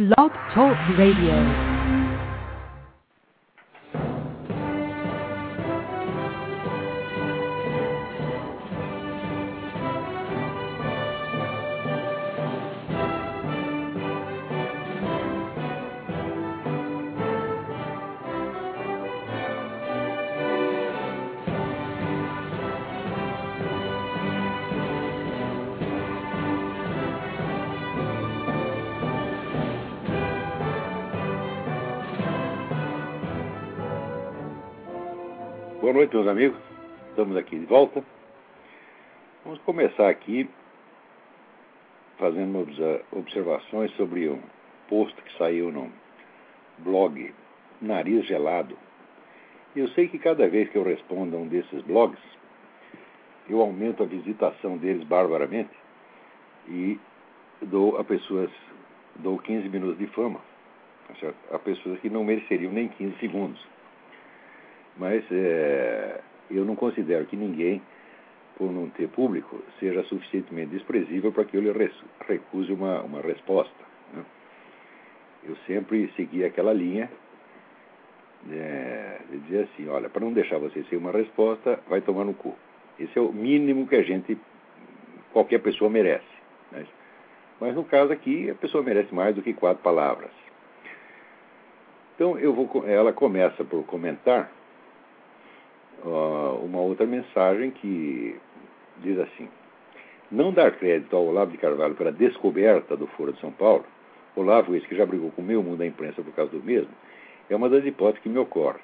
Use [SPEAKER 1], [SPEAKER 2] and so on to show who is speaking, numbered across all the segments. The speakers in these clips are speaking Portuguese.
[SPEAKER 1] Blog Talk Radio.
[SPEAKER 2] Boa noite, meus amigos. Estamos aqui de volta. Vamos começar aqui fazendo obs- observações sobre um post que saiu no blog Nariz Gelado. Eu sei que cada vez que eu respondo a um desses blogs, eu aumento a visitação deles barbaramente e dou a pessoas, dou 15 minutos de fama tá a pessoas que não mereceriam nem 15 segundos. Mas é, eu não considero que ninguém, por não ter público, seja suficientemente desprezível para que eu lhe recuse uma, uma resposta. né? Eu sempre segui aquela linha é, de dizer assim, olha, para não deixar você sem uma resposta, vai tomar no cu. Esse é o mínimo que a gente, qualquer pessoa merece. né? Mas no caso aqui, a pessoa merece mais do que quatro palavras. Então eu vou, ela começa por comentar ó, uma outra mensagem que diz assim: Não dar crédito ao Olavo de Carvalho pela descoberta do Foro de São Paulo, Olavo, esse que já brigou com o meio mundo da imprensa por causa do mesmo, é uma das hipóteses que me ocorre.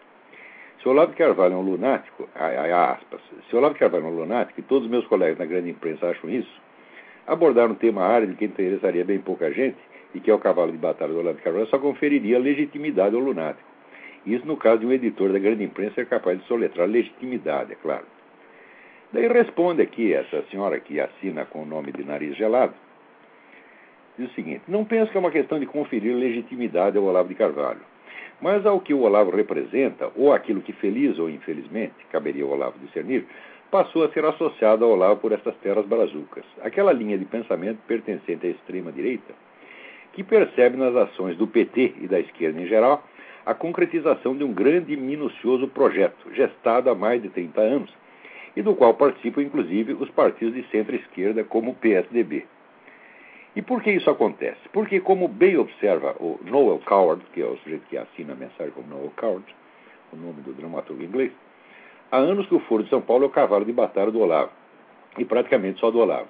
[SPEAKER 2] Se Olavo de Carvalho é um lunático, aspas, se Olavo de Carvalho é um lunático, e todos os meus colegas na grande imprensa acham isso, abordar um tema árido que interessaria bem pouca gente, e que é o cavalo de batalha do Olavo de Carvalho, só conferiria legitimidade ao lunático. Isso no caso de um editor da grande imprensa ser capaz de soletrar legitimidade, é claro. Daí responde aqui essa senhora que assina com o nome de nariz gelado. Diz o seguinte: Não penso que é uma questão de conferir legitimidade ao Olavo de Carvalho. Mas ao que o Olavo representa, ou aquilo que feliz ou infelizmente, caberia ao Olavo discernir, passou a ser associado ao Olavo por estas terras brazucas. Aquela linha de pensamento pertencente à extrema-direita, que percebe nas ações do PT e da esquerda em geral a concretização de um grande e minucioso projeto, gestado há mais de 30 anos, e do qual participam inclusive os partidos de centro-esquerda, como o PSDB. E por que isso acontece? Porque, como bem observa o Noel Coward, que é o sujeito que assina a mensagem como Noel Coward, o nome do dramaturgo inglês, há anos que o Foro de São Paulo é o cavalo de batalha do Olavo, e praticamente só do Olavo.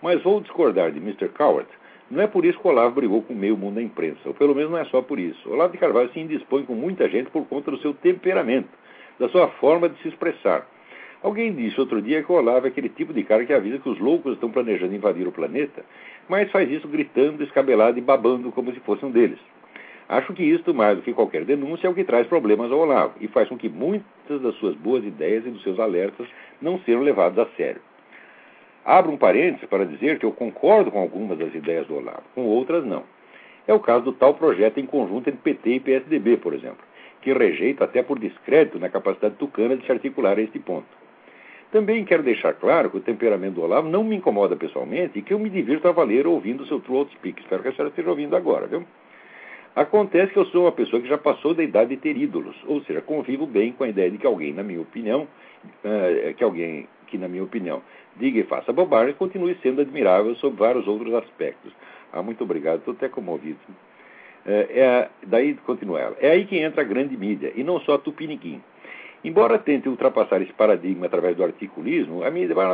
[SPEAKER 2] Mas vou discordar de Mr. Coward, não é por isso que Olavo brigou com o meio mundo da imprensa, ou pelo menos não é só por isso. Olavo de Carvalho se indispõe com muita gente por conta do seu temperamento, da sua forma de se expressar. Alguém disse outro dia que o Olavo é aquele tipo de cara que avisa que os loucos estão planejando invadir o planeta, mas faz isso gritando, escabelado e babando como se fosse um deles. Acho que isto, mais do que qualquer denúncia, é o que traz problemas ao Olavo e faz com que muitas das suas boas ideias e dos seus alertas não sejam levados a sério. Abro um parênteses para dizer que eu concordo com algumas das ideias do Olavo, com outras não. É o caso do tal projeto em conjunto entre PT e PSDB, por exemplo, que rejeito até por descrédito na capacidade tucana de se articular a este ponto. Também quero deixar claro que o temperamento do Olavo não me incomoda pessoalmente e que eu me divirto a valer ouvindo o seu True Speak. Espero que a senhora esteja ouvindo agora, viu? Acontece que eu sou uma pessoa que já passou da idade de ter ídolos, ou seja, convivo bem com a ideia de que alguém, na minha opinião, eh, que alguém que, na minha opinião, diga e faça bobagem, continue sendo admirável sob vários outros aspectos. Ah, muito obrigado, estou até comovido. É, é, daí continua ela. É aí que entra a grande mídia, e não só a Tupiniquim. Embora tente ultrapassar esse paradigma através do articulismo, a mídia vai,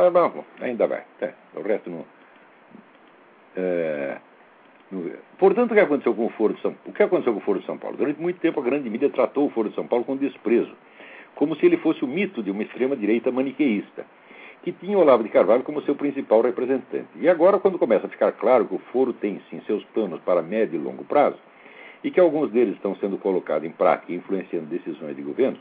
[SPEAKER 2] ainda vai. Tá, o resto não. É, Portanto, o que aconteceu com o Foro de São O que aconteceu com o Foro de São Paulo? Durante muito tempo, a grande mídia tratou o Foro de São Paulo com desprezo, como se ele fosse o mito de uma extrema-direita maniqueísta, que tinha Olavo de Carvalho como seu principal representante. E agora, quando começa a ficar claro que o Foro tem sim seus planos para médio e longo prazo, e que alguns deles estão sendo colocados em prática e influenciando decisões de governo,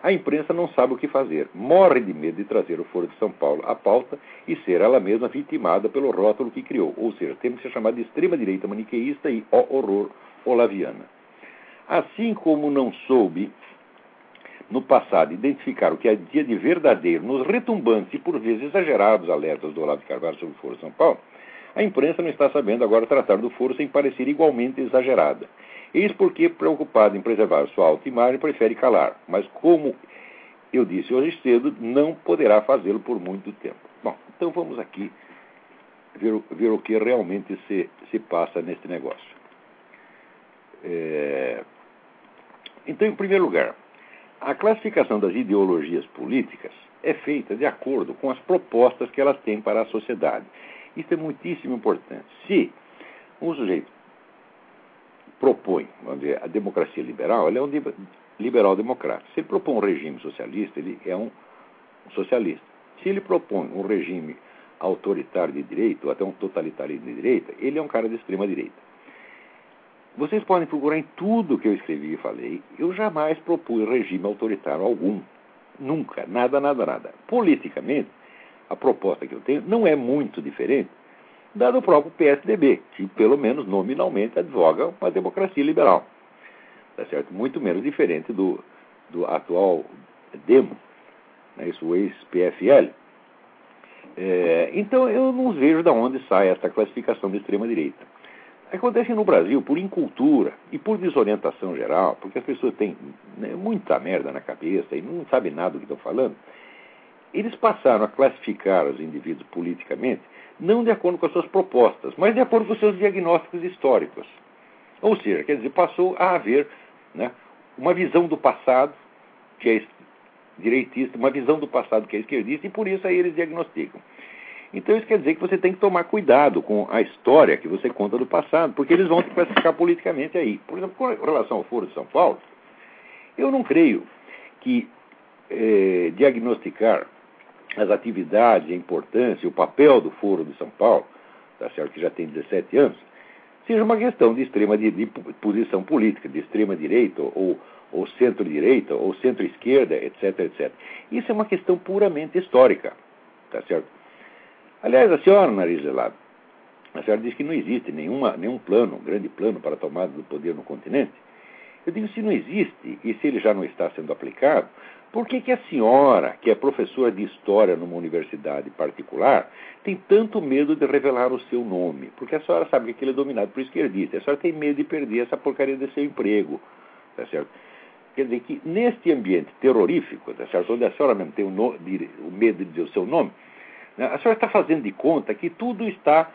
[SPEAKER 2] a imprensa não sabe o que fazer, morre de medo de trazer o Foro de São Paulo à pauta e ser ela mesma vitimada pelo rótulo que criou, ou seja, temos que ser chamado de extrema-direita maniqueísta e, ó horror, olaviana. Assim como não soube, no passado, identificar o que havia de verdadeiro nos retumbantes e por vezes exagerados alertas do Olavo de Carvalho sobre o Foro São Paulo, A imprensa não está sabendo agora tratar do foro sem parecer igualmente exagerada. Eis porque, preocupado em preservar sua autoimagem, prefere calar. Mas, como eu disse hoje cedo, não poderá fazê-lo por muito tempo. Bom, então vamos aqui ver, ver o que realmente se, se passa neste negócio. É... Então, em primeiro lugar, a classificação das ideologias políticas é feita de acordo com as propostas que elas têm para a sociedade. Isso é muitíssimo importante. Se um sujeito propõe, vamos dizer, a democracia liberal, ele é um liberal democrata. Se ele propõe um regime socialista, ele é um socialista. Se ele propõe um regime autoritário de direita, ou até um totalitarismo de direita, ele é um cara de extrema direita. Vocês podem procurar em tudo que eu escrevi e falei. Eu jamais propus regime autoritário algum. Nunca. Nada, nada, nada. Politicamente, a proposta que eu tenho não é muito diferente da do próprio PSDB, que pelo menos nominalmente advoga uma democracia liberal. Tá certo? Muito menos diferente do, do atual Demo, né, isso o ex-PFL. É, então eu não vejo de onde sai essa classificação de extrema-direita. Acontece no Brasil por incultura e por desorientação geral, porque as pessoas têm né, muita merda na cabeça e não sabem nada do que estão falando. Eles passaram a classificar os indivíduos politicamente não de acordo com as suas propostas, mas de acordo com os seus diagnósticos históricos. Ou seja, quer dizer, passou a haver né, uma visão do passado que é direitista, uma visão do passado que é esquerdista, e por isso aí eles diagnosticam. Então isso quer dizer que você tem que tomar cuidado com a história que você conta do passado, porque eles vão te classificar politicamente aí. Por exemplo, com relação ao Foro de São Paulo, eu não creio que eh, diagnosticar as atividades, a importância, o papel do Foro de São Paulo, tá certo que já tem 17 anos, seja uma questão de extrema de, de posição política, de extrema direita ou, ou centro-direita ou centro-esquerda, etc, etc. Isso é uma questão puramente histórica, tá certo? Aliás, a senhora Nariz Gelado, a senhora diz que não existe nenhuma, nenhum plano, um grande plano para a tomada do poder no continente. Eu digo, se não existe e se ele já não está sendo aplicado, por que, que a senhora, que é professora de história numa universidade particular, tem tanto medo de revelar o seu nome? Porque a senhora sabe que aquilo é dominado por esquerdista. A senhora tem medo de perder essa porcaria de seu emprego. Tá certo? Quer dizer que neste ambiente terrorífico, tá certo? onde a senhora mesmo tem o, no, o medo de dizer o seu nome? A senhora está fazendo de conta que tudo está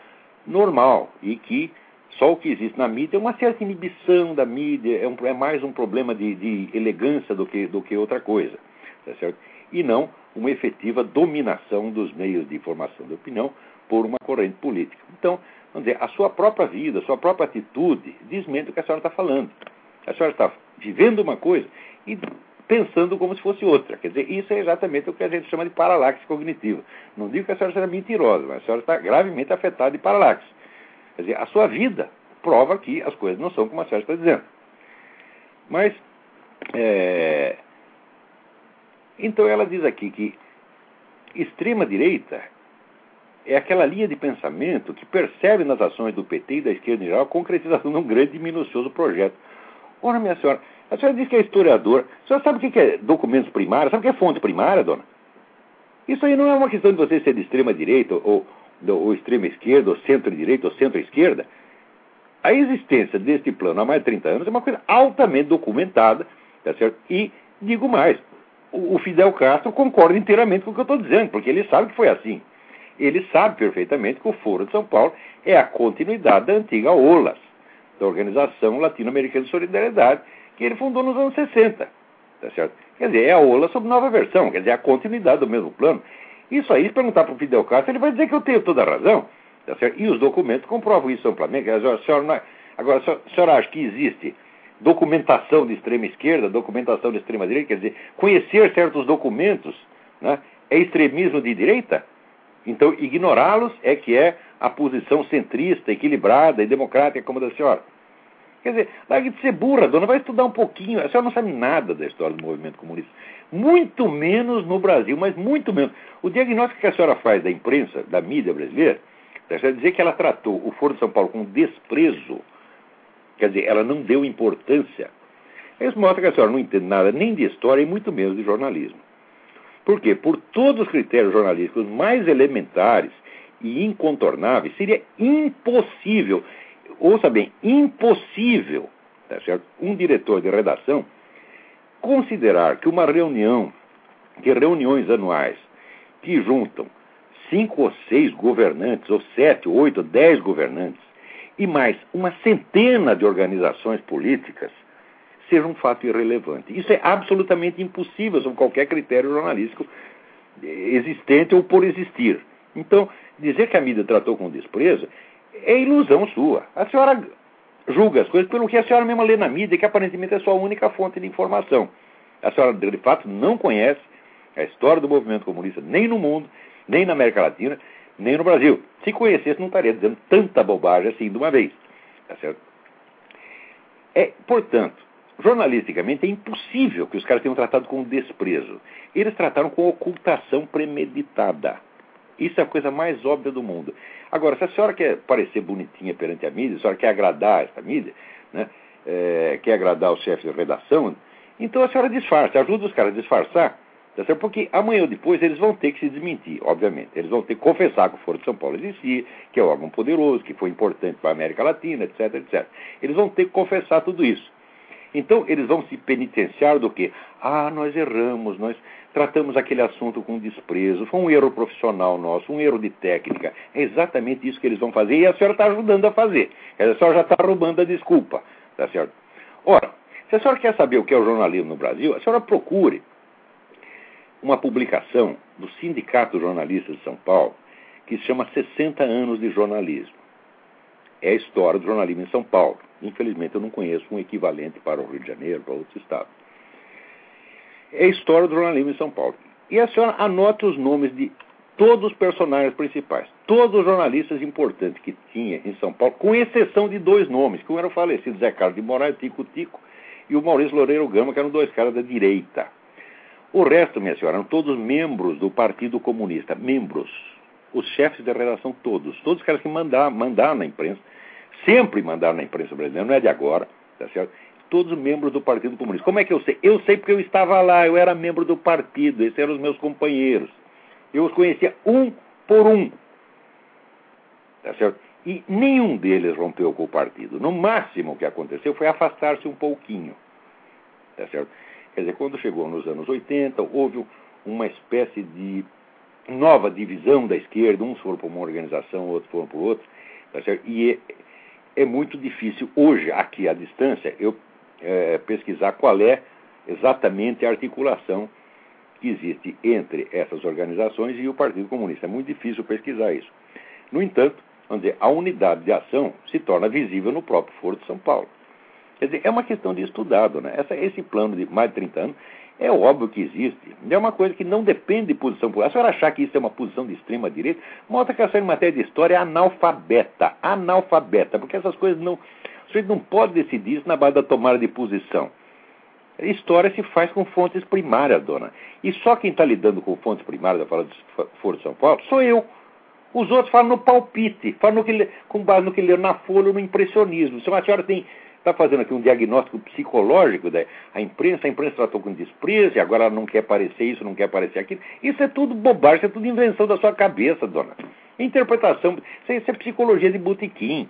[SPEAKER 2] normal e que só o que existe na mídia é uma certa inibição da mídia, é, um, é mais um problema de, de, elegância do que, do que outra coisa, tá certo? E não uma efetiva dominação dos meios de informação de opinião por uma corrente política. Então, vamos dizer, a sua própria vida, a sua própria atitude desmente o que a senhora está falando. A senhora está vivendo uma coisa e pensando como se fosse outra. Quer dizer, isso é exatamente o que a gente chama de paralaxe cognitiva. Não digo que a senhora seja mentirosa, mas a senhora está gravemente afetada de paralaxe. Quer dizer, a sua vida prova que as coisas não são como a senhora está dizendo. Mas, é... então ela diz aqui que extrema-direita é aquela linha de pensamento que percebe nas ações do PT e da esquerda em geral a concretização de um grande e minucioso projeto. Ora, minha senhora, a senhora diz que é historiador. A senhora sabe o que é documentos primários? Sabe o que é fonte primária, dona? Isso aí não é uma questão de você ser de extrema direita ou, ou extrema esquerda, ou centro-direita, ou centro-esquerda. A existência deste plano há mais de 30 anos é uma coisa altamente documentada, tá certo? E digo mais, o Fidel Castro concorda inteiramente com o que eu estou dizendo, porque ele sabe que foi assim. Ele sabe perfeitamente que o Foro de São Paulo é a continuidade da antiga OLAS, da Organização Latino-Americana de Solidariedade, que ele fundou nos anos 60. Tá certo? Quer dizer, é a OLA sob nova versão, quer dizer, a continuidade do mesmo plano. Isso aí, se perguntar para o Fidel Castro, ele vai dizer que eu tenho toda a razão. Tá certo? E os documentos comprovam isso amplamente. A senhora, agora, a senhora acha que existe documentação de extrema esquerda, documentação de extrema direita? Quer dizer, conhecer certos documentos né, é extremismo de direita? Então, ignorá-los é que é a posição centrista, equilibrada e democrática como da senhora. Quer dizer, largue de ser burra, dona, vai estudar um pouquinho. A senhora não sabe nada da história do movimento comunista. Muito menos no Brasil, mas muito menos. O diagnóstico que a senhora faz da imprensa, da mídia brasileira, é dizer que ela tratou o Foro de São Paulo com desprezo, quer dizer, ela não deu importância. Isso mostra que a senhora não entende nada nem de história e muito menos de jornalismo. Por quê? Por todos os critérios jornalísticos mais elementares e incontornáveis, seria impossível, ouça bem, impossível, tá certo? um diretor de redação considerar que uma reunião, que reuniões anuais que juntam cinco ou seis governantes, ou sete, oito, dez governantes, e mais uma centena de organizações políticas, seja um fato irrelevante. Isso é absolutamente impossível sob qualquer critério jornalístico existente ou por existir. Então, dizer que a mídia tratou com desprezo é ilusão sua. A senhora julga as coisas pelo que a senhora mesma lê na mídia, que aparentemente é sua única fonte de informação. A senhora, de fato, não conhece a história do movimento comunista nem no mundo, nem na América Latina, nem no Brasil. Se conhecesse, não estaria dizendo tanta bobagem assim de uma vez. Tá certo? É, portanto, jornalisticamente é impossível que os caras tenham tratado com desprezo. Eles trataram com ocultação premeditada. Isso é a coisa mais óbvia do mundo. Agora, se a senhora quer parecer bonitinha perante a mídia, a senhora quer agradar essa mídia, né, é, quer agradar o chefe de redação, então a senhora disfarça, ajuda os caras a disfarçar Tá? Porque amanhã ou depois eles vão ter que se desmentir, obviamente. Eles vão ter que confessar que o Foro de São Paulo existia, que é um órgão poderoso, que foi importante para a América Latina, etc, etc. Eles vão ter que confessar tudo isso. Então, eles vão se penitenciar do que? Ah, nós erramos, nós tratamos aquele assunto com desprezo, foi um erro profissional nosso, um erro de técnica. É exatamente isso que eles vão fazer e a senhora está ajudando a fazer. A senhora já está roubando a desculpa, tá certo? Ora, se a senhora quer saber o que é o jornalismo no Brasil, a senhora procure uma publicação do Sindicato Jornalista de São Paulo que se chama 60 anos de jornalismo. É a história do jornalismo em São Paulo. Infelizmente eu não conheço um equivalente para o Rio de Janeiro, para outros estados. É a história do jornalismo em São Paulo. E a senhora anota os nomes de todos os personagens principais, todos os jornalistas importantes que tinha em São Paulo, com exceção de dois nomes, que um era o falecido Zé Carlos de Moraes, Tico Tico, e o Maurício Loureiro Gama, que eram dois caras da direita. O resto, minha senhora, eram todos membros do Partido Comunista. Membros. Os chefes da redação, todos. Todos os caras que mandaram, mandaram na imprensa. Sempre mandaram na imprensa brasileira, não é de agora, tá certo? Todos membros do Partido Comunista. Como é que eu sei? Eu sei porque eu estava lá, eu era membro do partido, esses eram os meus companheiros. Eu os conhecia um por um. Tá certo? E nenhum deles rompeu com o partido. No máximo o que aconteceu foi afastar-se um pouquinho. Tá certo? Quer dizer, quando chegou nos anos 80, houve uma espécie de nova divisão da esquerda, uns foram para uma organização, outros foram para outra, tá e é, muito difícil hoje, aqui à distância, eu é, pesquisar qual é exatamente a articulação que existe entre essas organizações e o Partido Comunista. É muito difícil pesquisar isso. No entanto, vamos dizer, a unidade de ação se torna visível no próprio Foro de São Paulo. Quer dizer, é uma questão de estudado, né? Essa, esse plano de mais de 30 anos é óbvio que existe. É uma coisa que não depende de posição política. A senhora achar que isso é uma posição de extrema direita, mostra que a senhora em matéria de história é analfabeta. Analfabeta, porque essas coisas não. O sujeito não pode decidir isso na base da tomada de posição. A história se faz com fontes primárias, dona. E só quem está lidando com fontes primárias da fala de Foro de São Paulo sou eu. Os outros falam no palpite, falam no que, com base no que leram na folha no impressionismo. Se a senhora tem está fazendo aqui um diagnóstico psicológico da a imprensa, a imprensa tratou com desprezo e agora ela não quer aparecer isso, não quer aparecer aquilo. Isso é tudo bobagem, isso é tudo invenção da sua cabeça, dona. Interpretação, isso é, isso é psicologia de botequim.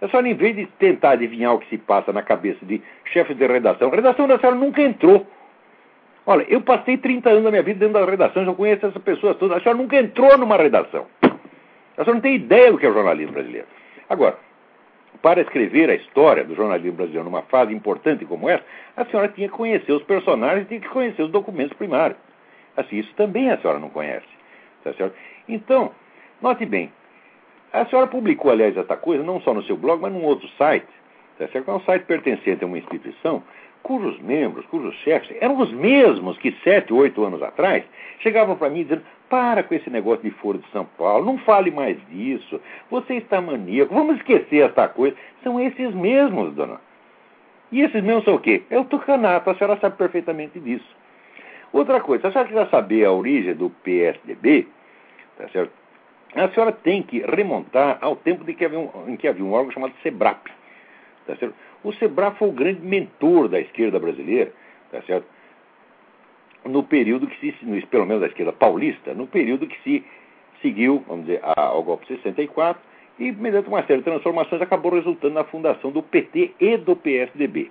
[SPEAKER 2] É só em vez de tentar adivinhar o que se passa na cabeça de chefe de redação, a redação da senhora nunca entrou. Olha, eu passei 30 anos da minha vida dentro das redações, eu conheço essas pessoas todas. A senhora nunca entrou numa redação. A senhora não tem ideia do que é o jornalismo brasileiro. Agora, para escrever a história do jornalismo brasileiro numa fase importante como essa, a senhora tinha que conhecer os personagens e tinha que conhecer os documentos primários. Assim, isso também a senhora não conhece. Tá certo? Então, note bem, a senhora publicou, aliás, essa coisa não só no seu blog, mas num outro site, tá certo? é um site pertencente a uma instituição cujos membros, cujos chefes eram os mesmos que sete, oito anos atrás chegavam para mim dizendo: para com esse negócio de Foro de São Paulo, não fale mais disso, você está maníaco, vamos esquecer esta coisa. São esses mesmos, dona. E esses mesmos são o quê? É o tucanato, a senhora sabe perfeitamente disso. Outra coisa, se a senhora quiser saber a origem do PSDB, tá certo? a senhora tem que remontar ao tempo que havia um, em que havia um órgão chamado SEBRAP. Tá certo? O SEBRAP foi o grande mentor da esquerda brasileira, tá certo? no período que se, pelo menos da esquerda paulista, no período que se seguiu, vamos dizer, ao golpe 64 e, mediante uma série de transformações, acabou resultando na fundação do PT e do PSDB.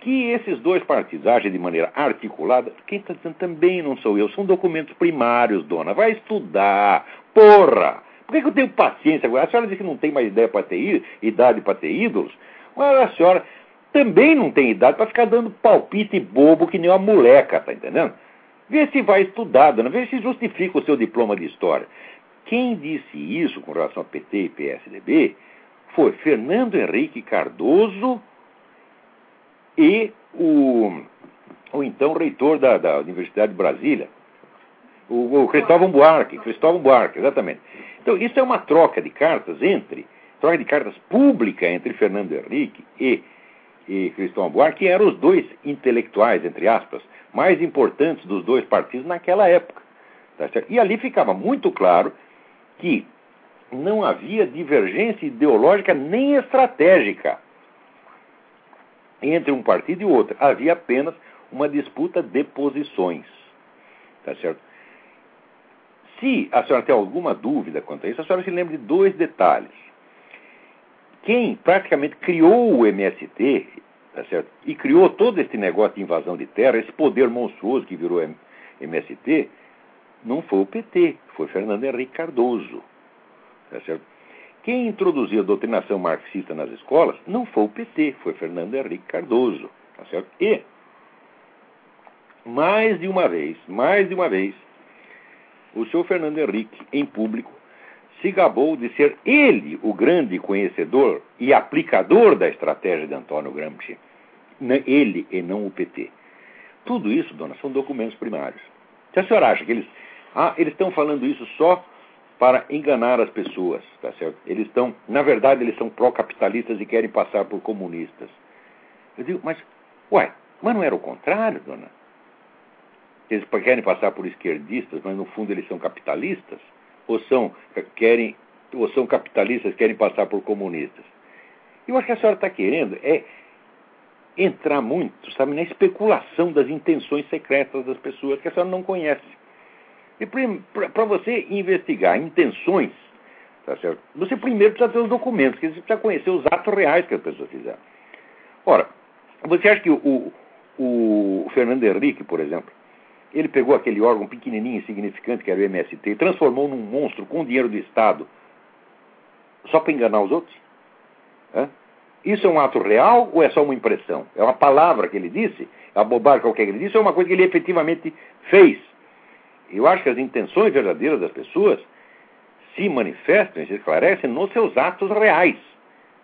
[SPEAKER 2] Que esses dois partidos agem de maneira articulada, quem está dizendo também não sou eu, são documentos primários, dona. Vai estudar, porra! Por que, que eu tenho paciência agora? A senhora diz que não tem mais ideia para ter idade para ter ídolos, mas a senhora também não tem idade para ficar dando palpite bobo que nem uma moleca, tá entendendo? Vê se vai estudar, dona, vê se justifica o seu diploma de história. Quem disse isso com relação a PT e PSDB foi Fernando Henrique Cardoso e o, o então reitor da, da Universidade de Brasília, o, o Cristóvão Buarque. Cristóvão Buarque, exatamente. Então, isso é uma troca de cartas entre, troca de cartas pública entre Fernando Henrique e, e Cristóvão Buarque, que eram os dois intelectuais, entre aspas, mais importantes dos dois partidos naquela época. Tá e ali ficava muito claro que não havia divergência ideológica nem estratégica entre um partido e outro. Havia apenas uma disputa de posições. Tá certo? Se a senhora tem alguma dúvida quanto a isso, a senhora se lembra de dois detalhes. Quem praticamente criou o MST, tá certo? E criou todo esse negócio de invasão de terra, esse poder monstruoso que virou MST, não foi o PT, foi Fernando Henrique Cardoso. Tá certo? Quem introduziu a doutrinação marxista nas escolas não foi o PT, foi Fernando Henrique Cardoso. Tá certo? E, mais de uma vez, mais de uma vez, o senhor Fernando Henrique, em público, se gabou de ser ele o grande conhecedor e aplicador da estratégia de Antônio Gramsci. Ele e não o PT. Tudo isso, dona, são documentos primários. Se a senhora acha que eles ah, eles estão falando isso só para enganar as pessoas, tá certo? Eles estão, na verdade, eles são pró-capitalistas e querem passar por comunistas. Eu digo, mas, ué, mas não era o contrário, dona? Eles querem passar por esquerdistas, mas no fundo eles são capitalistas? Ou são, querem, ou são capitalistas querem passar por comunistas? Eu acho que a senhora está querendo é entrar muito, sabe, na especulação das intenções secretas das pessoas que a senhora não conhece. E para você investigar intenções, tá certo? Você primeiro precisa ter os documentos, você precisa conhecer os atos reais que as pessoas fizeram. Ora, você acha que o, o Fernando Henrique, por exemplo, ele pegou aquele órgão pequenininho insignificante que era o MST e transformou num monstro com dinheiro do Estado só para enganar os outros? Isso é um ato real ou é só uma impressão? É uma palavra que ele disse? É uma bobagem qualquer que ele disse é uma coisa que ele efetivamente fez? Eu acho que as intenções verdadeiras das pessoas se manifestam e se esclarecem nos seus atos reais,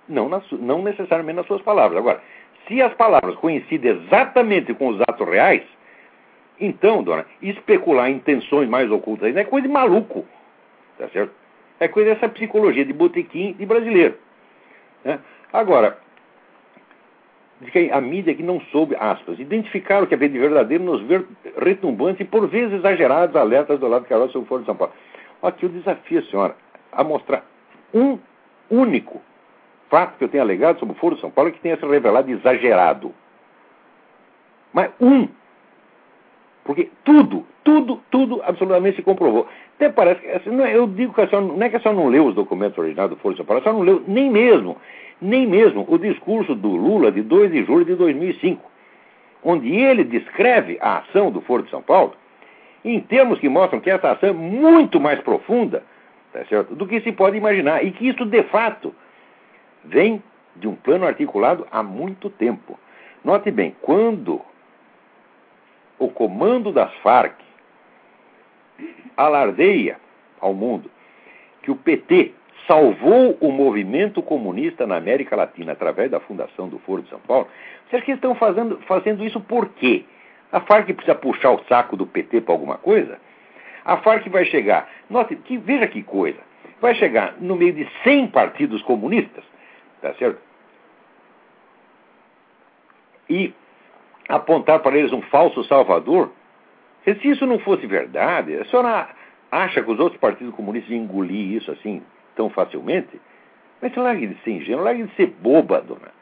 [SPEAKER 2] não, nas, não necessariamente nas suas palavras. Agora, se as palavras coincidem exatamente com os atos reais, então, dona, especular intenções mais ocultas não é coisa de maluco, tá certo? É coisa dessa psicologia de botequim de brasileiro. Né? Agora, de que a mídia que não soube, aspas, identificar o que havia de verdadeiro nos ver retumbantes e por vezes exagerados alertas do lado de Carol sobre o Foro de São Paulo. Aqui eu desafio a senhora a mostrar um único fato que eu tenho alegado sobre o Foro de São Paulo que tenha se revelado exagerado. Mas um. Porque tudo, tudo, tudo absolutamente se comprovou. Até parece que, assim, é, eu digo que a senhora, não é que a senhora não leu os documentos originais do Foro de São Paulo, a senhora não leu nem mesmo nem mesmo o discurso do Lula de 2 de julho de 2005, onde ele descreve a ação do Foro de São Paulo em termos que mostram que essa ação é muito mais profunda tá certo, do que se pode imaginar e que isso, de fato, vem de um plano articulado há muito tempo. Note bem, quando o comando das Farc alardeia ao mundo que o PT salvou o movimento comunista na América Latina através da fundação do Foro de São Paulo, vocês que estão fazendo, fazendo isso por quê? A Farc precisa puxar o saco do PT para alguma coisa? A Farc vai chegar, note, que, veja que coisa, vai chegar no meio de 100 partidos comunistas, tá certo? E apontar para eles um falso salvador. Se isso não fosse verdade, a senhora acha que os outros partidos comunistas iam engolir isso assim, tão facilmente, mas largue de ser ingênuo, largue de ser boba, dona.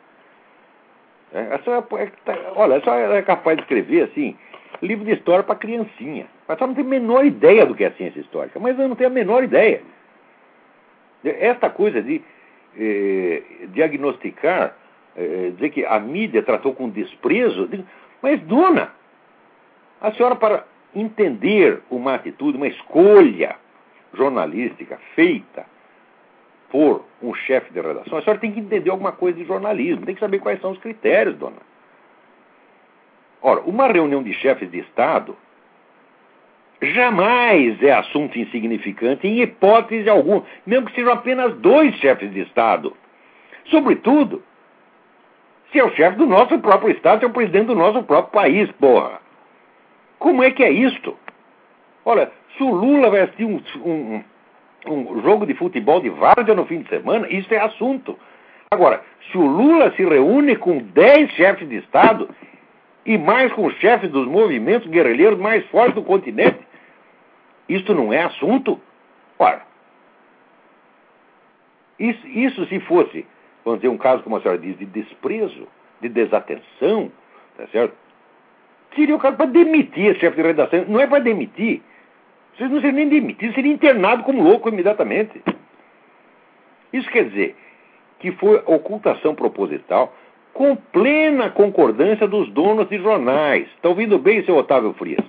[SPEAKER 2] É, a senhora, é, tá, olha, a senhora é capaz de escrever assim, livro de história para criancinha. Mas só não tem a menor ideia do que é ciência histórica. Mas eu não tenho a menor ideia. Esta coisa de eh, diagnosticar, eh, dizer que a mídia tratou com desprezo, mas, dona, a senhora, para entender uma atitude, uma escolha jornalística feita por um chefe de redação, a senhora tem que entender alguma coisa de jornalismo, tem que saber quais são os critérios, dona. Ora, uma reunião de chefes de Estado jamais é assunto insignificante, em hipótese alguma, mesmo que sejam apenas dois chefes de Estado. Sobretudo, se é o chefe do nosso próprio Estado, se é o presidente do nosso próprio país, porra. Como é que é isto? Olha, se o Lula vai assistir um, um, um jogo de futebol de várzea no fim de semana, isso é assunto. Agora, se o Lula se reúne com dez chefes de Estado e mais com chefes dos movimentos guerrilheiros mais fortes do continente, isto não é assunto? Ora, isso, isso se fosse, vamos dizer, um caso, como a senhora diz, de desprezo, de desatenção, tá certo? Seria o caso para demitir esse chefe de redação. Não é para demitir. Vocês não seriam nem demitidos, seria internado como louco imediatamente. Isso quer dizer que foi ocultação proposital com plena concordância dos donos de jornais. Está ouvindo bem, seu Otávio Frias?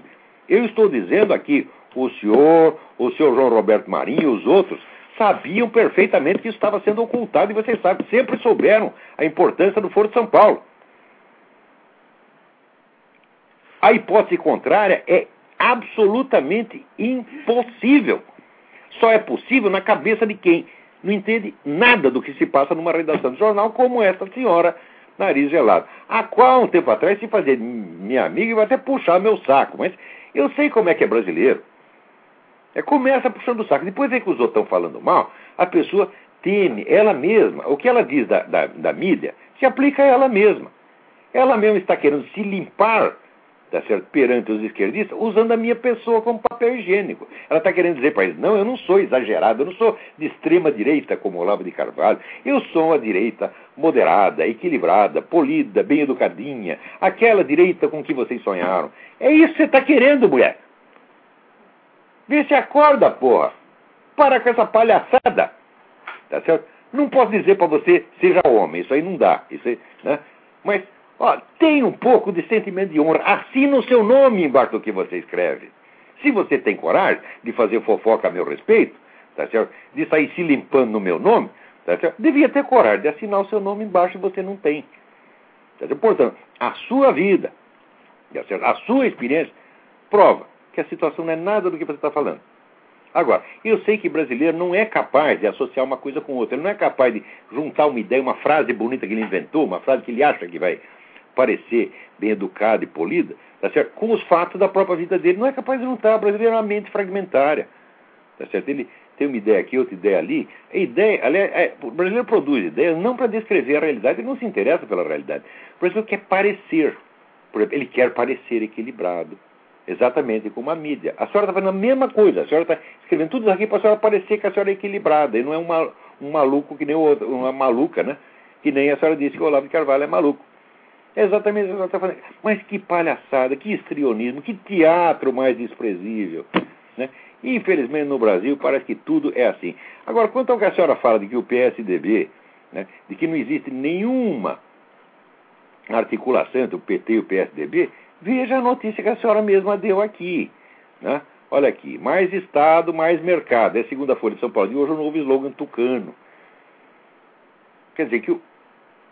[SPEAKER 2] Eu estou dizendo aqui, o senhor, o senhor João Roberto Marinho e os outros sabiam perfeitamente que isso estava sendo ocultado e vocês sabem, sempre souberam a importância do Foro de São Paulo. A hipótese contrária é absolutamente impossível. Só é possível na cabeça de quem não entende nada do que se passa numa redação de jornal, como esta senhora, nariz gelado. A qual, um tempo atrás, se fazia minha amiga e vai até puxar meu saco. Mas eu sei como é que é brasileiro. É, começa puxando o saco. Depois vem que os outros estão falando mal, a pessoa teme, ela mesma. O que ela diz da, da, da mídia se aplica a ela mesma. Ela mesma está querendo se limpar tá certo? perante os esquerdistas, usando a minha pessoa como papel higiênico. Ela está querendo dizer para eles, não, eu não sou exagerado, eu não sou de extrema direita como Olavo de Carvalho, eu sou uma direita moderada, equilibrada, polida, bem educadinha, aquela direita com que vocês sonharam. É isso que você está querendo, mulher. Vê se acorda, porra. Para com essa palhaçada. Tá certo? Não posso dizer para você, seja homem, isso aí não dá. Isso aí, né? Mas Ó, tem um pouco de sentimento de honra. Assina o seu nome embaixo do que você escreve. Se você tem coragem de fazer fofoca a meu respeito, tá certo? de sair se limpando no meu nome, tá certo? devia ter coragem de assinar o seu nome embaixo e você não tem. Tá certo? Portanto, a sua vida, tá certo? a sua experiência, prova que a situação não é nada do que você está falando. Agora, eu sei que brasileiro não é capaz de associar uma coisa com outra. Ele não é capaz de juntar uma ideia, uma frase bonita que ele inventou, uma frase que ele acha que vai parecer bem educada e polida, tá certo? com os fatos da própria vida dele. Não é capaz de juntar. O brasileiro é uma mente fragmentária. Tá certo? Ele tem uma ideia aqui, outra ideia ali. A ideia, aliás, é, o brasileiro produz ideias não para descrever a realidade, ele não se interessa pela realidade. O brasileiro quer parecer. Por exemplo, ele quer parecer equilibrado. Exatamente como a mídia. A senhora está fazendo a mesma coisa. A senhora está escrevendo tudo isso aqui para a senhora parecer que a senhora é equilibrada. E não é uma, um maluco que nem o outro, uma maluca, né? Que nem a senhora disse que o Olavo de Carvalho é maluco. É exatamente o que ela está fazendo. Mas que palhaçada, que estrionismo, que teatro mais desprezível. Né? Infelizmente no Brasil parece que tudo é assim. Agora, quanto ao que a senhora fala de que o PSDB, né, de que não existe nenhuma articulação entre o PT e o PSDB, veja a notícia que a senhora mesma deu aqui. Né? Olha aqui, mais Estado, mais mercado. É segunda Folha de São Paulo de hoje o novo slogan tucano. Quer dizer que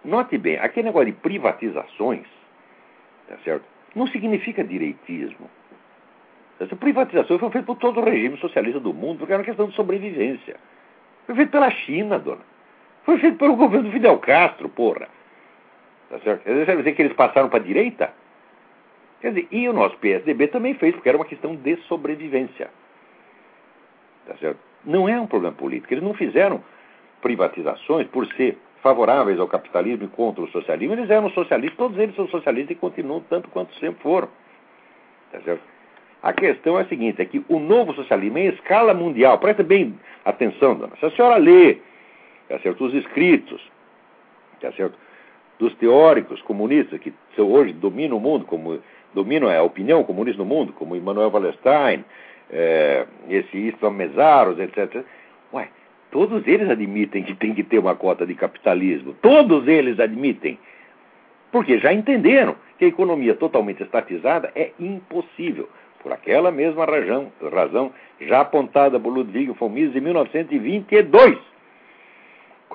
[SPEAKER 2] Note bem, aquele negócio de privatizações, tá certo? Não significa direitismo. Essa privatização foi feita por todo o regime socialista do mundo, porque era uma questão de sobrevivência. Foi feito pela China, dona. Foi feito pelo governo Fidel Castro, porra. Tá certo? Quer dizer que eles passaram para a direita? Quer dizer, e o nosso PSDB também fez, porque era uma questão de sobrevivência. Tá certo? Não é um problema político. Eles não fizeram privatizações por ser favoráveis ao capitalismo e contra o socialismo, eles eram socialistas, todos eles são socialistas e continuam tanto quanto sempre foram. Tá certo? A questão é a seguinte, é que o novo socialismo em escala mundial, presta bem atenção, dona. Se a senhora lê tá certo, os escritos tá certo, dos teóricos comunistas que hoje dominam o mundo, como dominam a opinião comunista no mundo, como Immanuel Wallerstein, é, esse Islam Mesaros, etc. Ué, todos eles admitem que tem que ter uma cota de capitalismo. Todos eles admitem. Porque já entenderam que a economia totalmente estatizada é impossível. Por aquela mesma razão, razão já apontada por Ludwig von Mises em 1922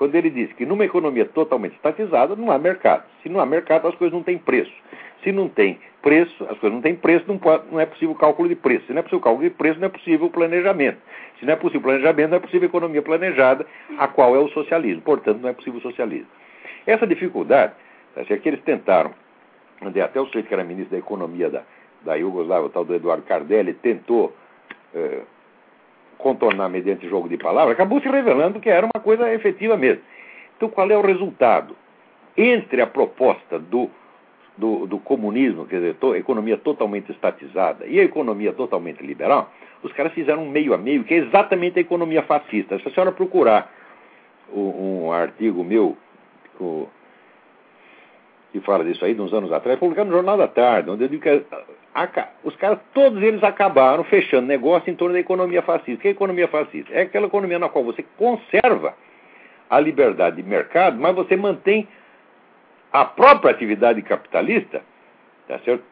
[SPEAKER 2] quando ele diz que numa economia totalmente estatizada não há mercado. Se não há mercado, as coisas não têm preço. Se não tem preço, as coisas não têm preço, não, pode, não é possível cálculo de preço. Se não é possível cálculo de preço, não é possível planejamento. Se não é possível planejamento, não é possível economia planejada, a qual é o socialismo. Portanto, não é possível socialismo. Essa dificuldade, é que eles tentaram, até o sujeito que era ministro da Economia da, da Iugoslávia, o tal do Eduardo Cardelli, tentou eh, contornar mediante jogo de palavras, acabou se revelando que era uma coisa efetiva mesmo. Então, qual é o resultado? Entre a proposta do, do, do comunismo, quer dizer, to, economia totalmente estatizada, e a economia totalmente liberal, os caras fizeram um meio a meio, que é exatamente a economia fascista. Se a senhora procurar um, um artigo meu, o, que fala disso aí, de uns anos atrás, publicado no Jornal da Tarde, onde eu digo que a, os caras, todos eles acabaram fechando negócio em torno da economia fascista. O que é a economia fascista? É aquela economia na qual você conserva a liberdade de mercado, mas você mantém a própria atividade capitalista tá certo?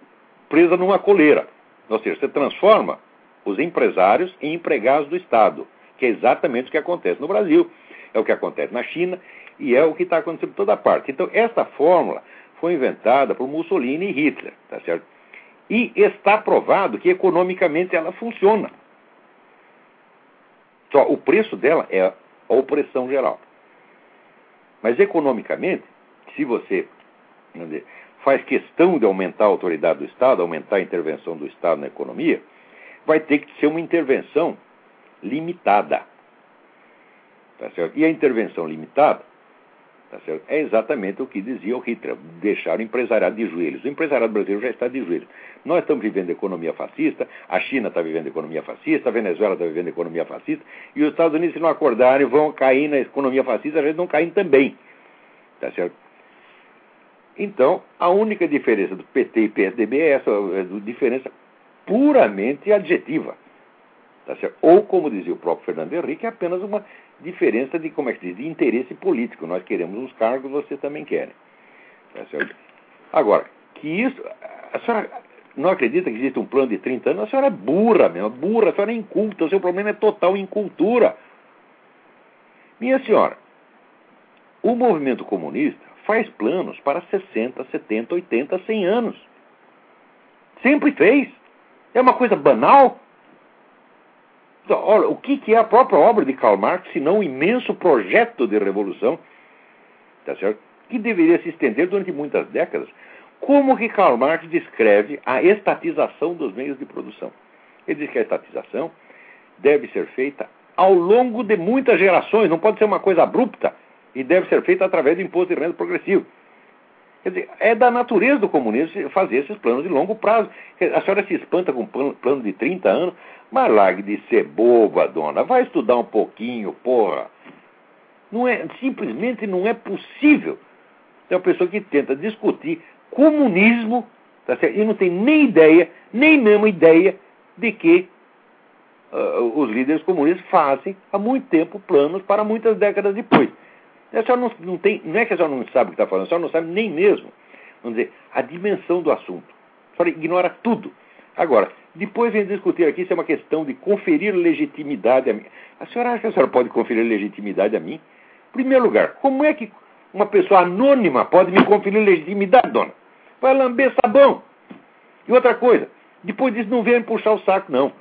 [SPEAKER 2] presa numa coleira. Ou seja, você transforma os empresários em empregados do Estado, que é exatamente o que acontece no Brasil, é o que acontece na China e é o que está acontecendo em toda parte. Então, essa fórmula foi inventada por Mussolini e Hitler, tá certo? E está provado que economicamente ela funciona. Só o preço dela é a opressão geral. Mas economicamente, se você faz questão de aumentar a autoridade do Estado, aumentar a intervenção do Estado na economia, vai ter que ser uma intervenção limitada. Tá e a intervenção limitada Tá é exatamente o que dizia o Hitler, deixar o empresariado de joelhos. O empresariado brasileiro já está de joelhos. Nós estamos vivendo economia fascista, a China está vivendo economia fascista, a Venezuela está vivendo economia fascista, e os Estados Unidos, se não acordarem, vão cair na economia fascista, a gente não cair também. Tá certo? Então, a única diferença do PT e PSDB é essa é diferença puramente adjetiva. Tá Ou, como dizia o próprio Fernando Henrique, é apenas uma diferença de, como é que diz, de interesse político. Nós queremos os cargos, você também quer. Tá Agora, que isso. A senhora não acredita que existe um plano de 30 anos? A senhora é burra mesmo, burra, a senhora é inculta, o seu problema é total incultura. Minha senhora, o movimento comunista faz planos para 60, 70, 80, 100 anos. Sempre fez. É uma coisa banal. Olha, o que, que é a própria obra de Karl Marx, se não um imenso projeto de revolução, tá certo? que deveria se estender durante muitas décadas? Como que Karl Marx descreve a estatização dos meios de produção? Ele diz que a estatização deve ser feita ao longo de muitas gerações, não pode ser uma coisa abrupta, e deve ser feita através do imposto de renda progressivo. Quer dizer, é da natureza do comunismo fazer esses planos de longo prazo. A senhora se espanta com um plano de 30 anos. Mas largue de ser boba, dona. Vai estudar um pouquinho, porra. Não é, simplesmente não é possível. Tem uma pessoa que tenta discutir comunismo tá e não tem nem ideia, nem mesmo ideia de que uh, os líderes comunistas fazem há muito tempo planos para muitas décadas depois. A senhora não, não, tem, não é que a senhora não sabe o que está falando, a senhora não sabe nem mesmo, vamos dizer, a dimensão do assunto. A senhora ignora tudo. Agora, depois vem discutir aqui se é uma questão de conferir legitimidade a mim. A senhora acha que a senhora pode conferir legitimidade a mim? Em primeiro lugar, como é que uma pessoa anônima pode me conferir legitimidade, dona? Vai lamber sabão. E outra coisa, depois disso não venha puxar o saco, não.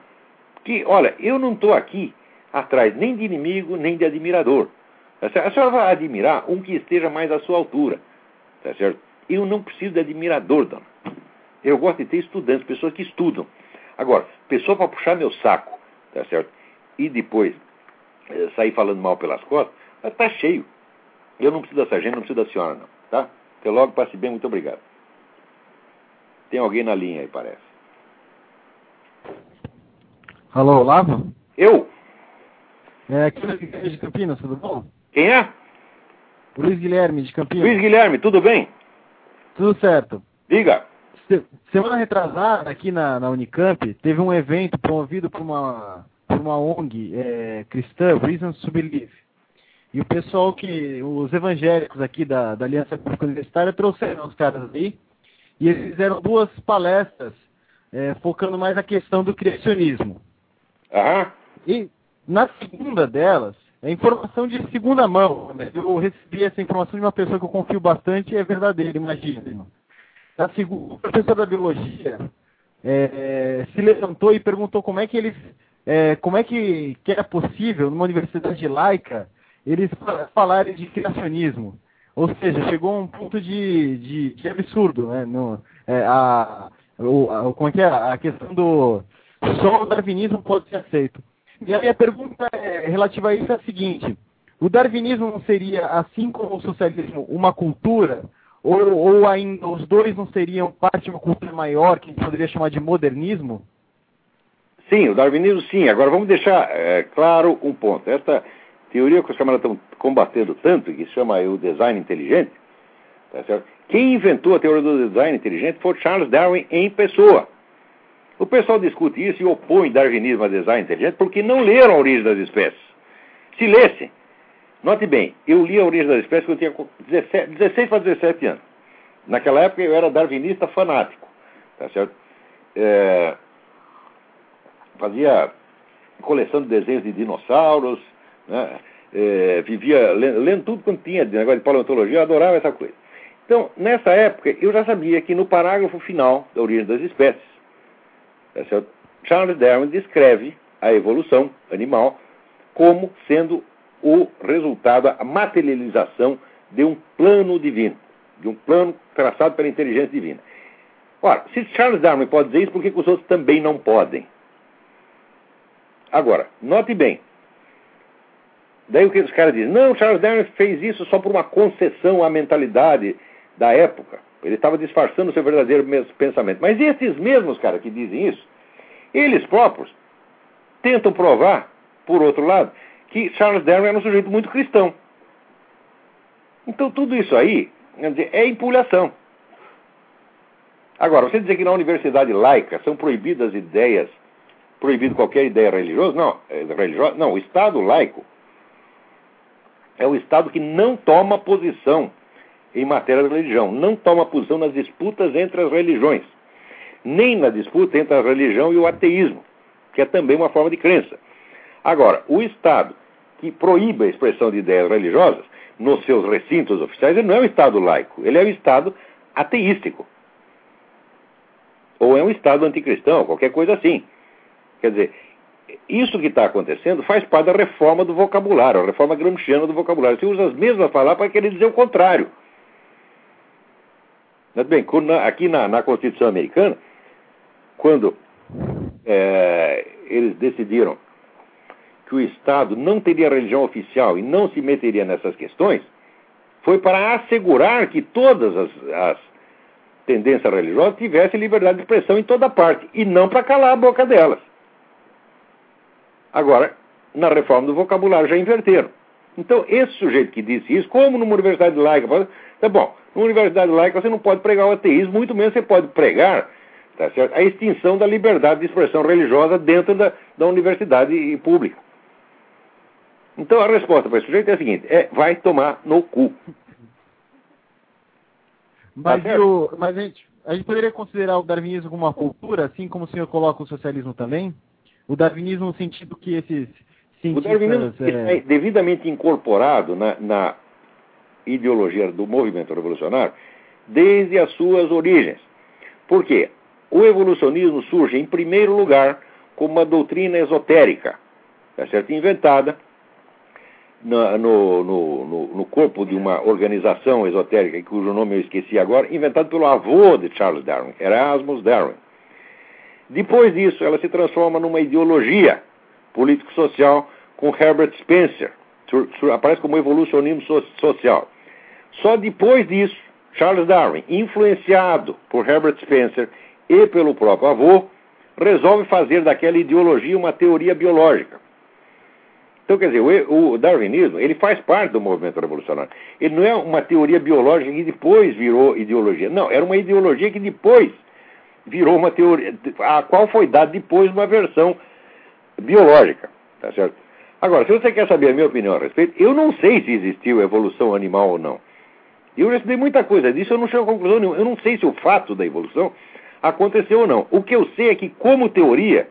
[SPEAKER 2] Que, olha, eu não estou aqui atrás nem de inimigo, nem de admirador. A senhora vai admirar um que esteja mais à sua altura. Tá certo? Eu não preciso de admirador, dona. Eu gosto de ter estudantes, pessoas que estudam. Agora, pessoa para puxar meu saco, tá certo? E depois eh, sair falando mal pelas costas, está cheio. Eu não preciso dessa gente, não preciso da senhora, não. Tá? Até logo, passe bem, muito obrigado. Tem alguém na linha aí, parece.
[SPEAKER 1] Alô, Olavo?
[SPEAKER 2] Eu?
[SPEAKER 1] É, aqui de Campinas, tudo bom?
[SPEAKER 2] Quem é?
[SPEAKER 1] Luiz Guilherme de Campinas.
[SPEAKER 2] Luiz Guilherme, tudo bem?
[SPEAKER 1] Tudo certo.
[SPEAKER 2] Diga.
[SPEAKER 1] Se, semana retrasada, aqui na, na, Unicamp, teve um evento promovido por uma, por uma ONG é, cristã, Reasons to Believe. E o pessoal que, os evangélicos aqui da, da Aliança Pública Universitária trouxeram os caras aí, e eles fizeram duas palestras é, focando mais na questão do criacionismo.
[SPEAKER 2] Aham.
[SPEAKER 1] E na segunda delas, é informação de segunda mão. Né? Eu recebi essa informação de uma pessoa que eu confio bastante e é verdadeira, imagina. Na segunda, o da biologia é, se levantou e perguntou como é que eles, é, como é que, que era possível numa universidade laica eles falarem de criacionismo. Ou seja, chegou a um ponto de, de, de absurdo, né? No, é, a, o, a, como é que é? A questão do só o darwinismo pode ser aceito. E a minha pergunta é, relativa a isso é a seguinte: o darwinismo não seria, assim como o socialismo, uma cultura? Ou, ou ainda os dois não seriam parte de uma cultura maior que a gente poderia chamar de modernismo?
[SPEAKER 2] Sim, o darwinismo sim. Agora vamos deixar é, claro um ponto. Esta teoria que os camaradas estão combatendo tanto, que se chama o design inteligente, tá certo? quem inventou a teoria do design inteligente foi Charles Darwin em pessoa. O pessoal discute isso e opõe darwinismo a design inteligente porque não leram a origem das espécies. Se lessem, note bem, eu li a origem das espécies quando eu tinha 17, 16 para 17 anos. Naquela época eu era darwinista fanático. Tá certo? É, fazia coleção de desenhos de dinossauros, né? é, vivia lendo, lendo, tudo quanto tinha de negócio de paleontologia, eu adorava essa coisa. Então, nessa época, eu já sabia que no parágrafo final da origem das espécies, Charles Darwin descreve a evolução animal como sendo o resultado, a materialização de um plano divino, de um plano traçado pela inteligência divina. Ora, se Charles Darwin pode dizer isso, por que os outros também não podem? Agora, note bem, Daí o que os caras dizem? Não, Charles Darwin fez isso só por uma concessão à mentalidade da época. Ele estava disfarçando o seu verdadeiro pensamento. Mas esses mesmos caras que dizem isso, eles próprios tentam provar, por outro lado, que Charles Darwin era um sujeito muito cristão. Então tudo isso aí é empulhação. Agora, você dizer que na universidade laica são proibidas ideias, proibido qualquer ideia religiosa, não, é, religiosa, não, o Estado laico é o Estado que não toma posição em matéria de religião, não toma posição nas disputas entre as religiões, nem na disputa entre a religião e o ateísmo, que é também uma forma de crença. Agora, o Estado que proíbe a expressão de ideias religiosas nos seus recintos oficiais, ele não é um Estado laico, ele é um Estado ateístico. Ou é um Estado anticristão, qualquer coisa assim. Quer dizer, isso que está acontecendo faz parte da reforma do vocabulário, a reforma gramsciana do vocabulário. Você usa as mesmas palavras para querer dizer o contrário. Bem, aqui na, na Constituição Americana, quando é, eles decidiram que o Estado não teria religião oficial e não se meteria nessas questões, foi para assegurar que todas as, as tendências religiosas tivessem liberdade de expressão em toda parte, e não para calar a boca delas. Agora, na reforma do vocabulário já inverteram. Então, esse sujeito que disse isso, como numa universidade laica, tá bom, numa universidade laica você não pode pregar o ateísmo, muito menos você pode pregar tá certo? a extinção da liberdade de expressão religiosa dentro da, da universidade pública. Então, a resposta para esse sujeito é a seguinte: é, vai tomar no cu.
[SPEAKER 1] Mas, tá o, mas a, gente, a gente poderia considerar o darwinismo como uma cultura, assim como o senhor coloca o socialismo também? O darwinismo no sentido que esses cientistas...
[SPEAKER 2] O darwinismo é... está devidamente incorporado na, na ideologia do movimento revolucionário desde as suas origens. Por quê? O evolucionismo surge, em primeiro lugar, como uma doutrina esotérica, tá certo? inventada no, no, no, no, corpo de uma organização esotérica, cujo nome eu esqueci agora, inventado pelo avô de Charles Darwin, Erasmus Darwin. Depois disso, ela se transforma numa ideologia político-social com Herbert Spencer. Aparece como evolucionismo social. Só depois disso, Charles Darwin, influenciado por Herbert Spencer e pelo próprio avô, resolve fazer daquela ideologia uma teoria biológica. Então, quer dizer, o, darwinismo ele faz parte do movimento revolucionário. Ele não é uma teoria biológica que depois virou ideologia. Não, era uma ideologia que depois virou uma teoria, a qual foi dada depois uma versão biológica. Tá certo? Agora, se você quer saber a minha opinião a respeito, eu não sei se existiu evolução animal ou não. Eu já estudei muita coisa disso, eu não chego a conclusão nenhuma. Eu não sei se o fato da evolução aconteceu ou não. O que eu sei é que, como teoria,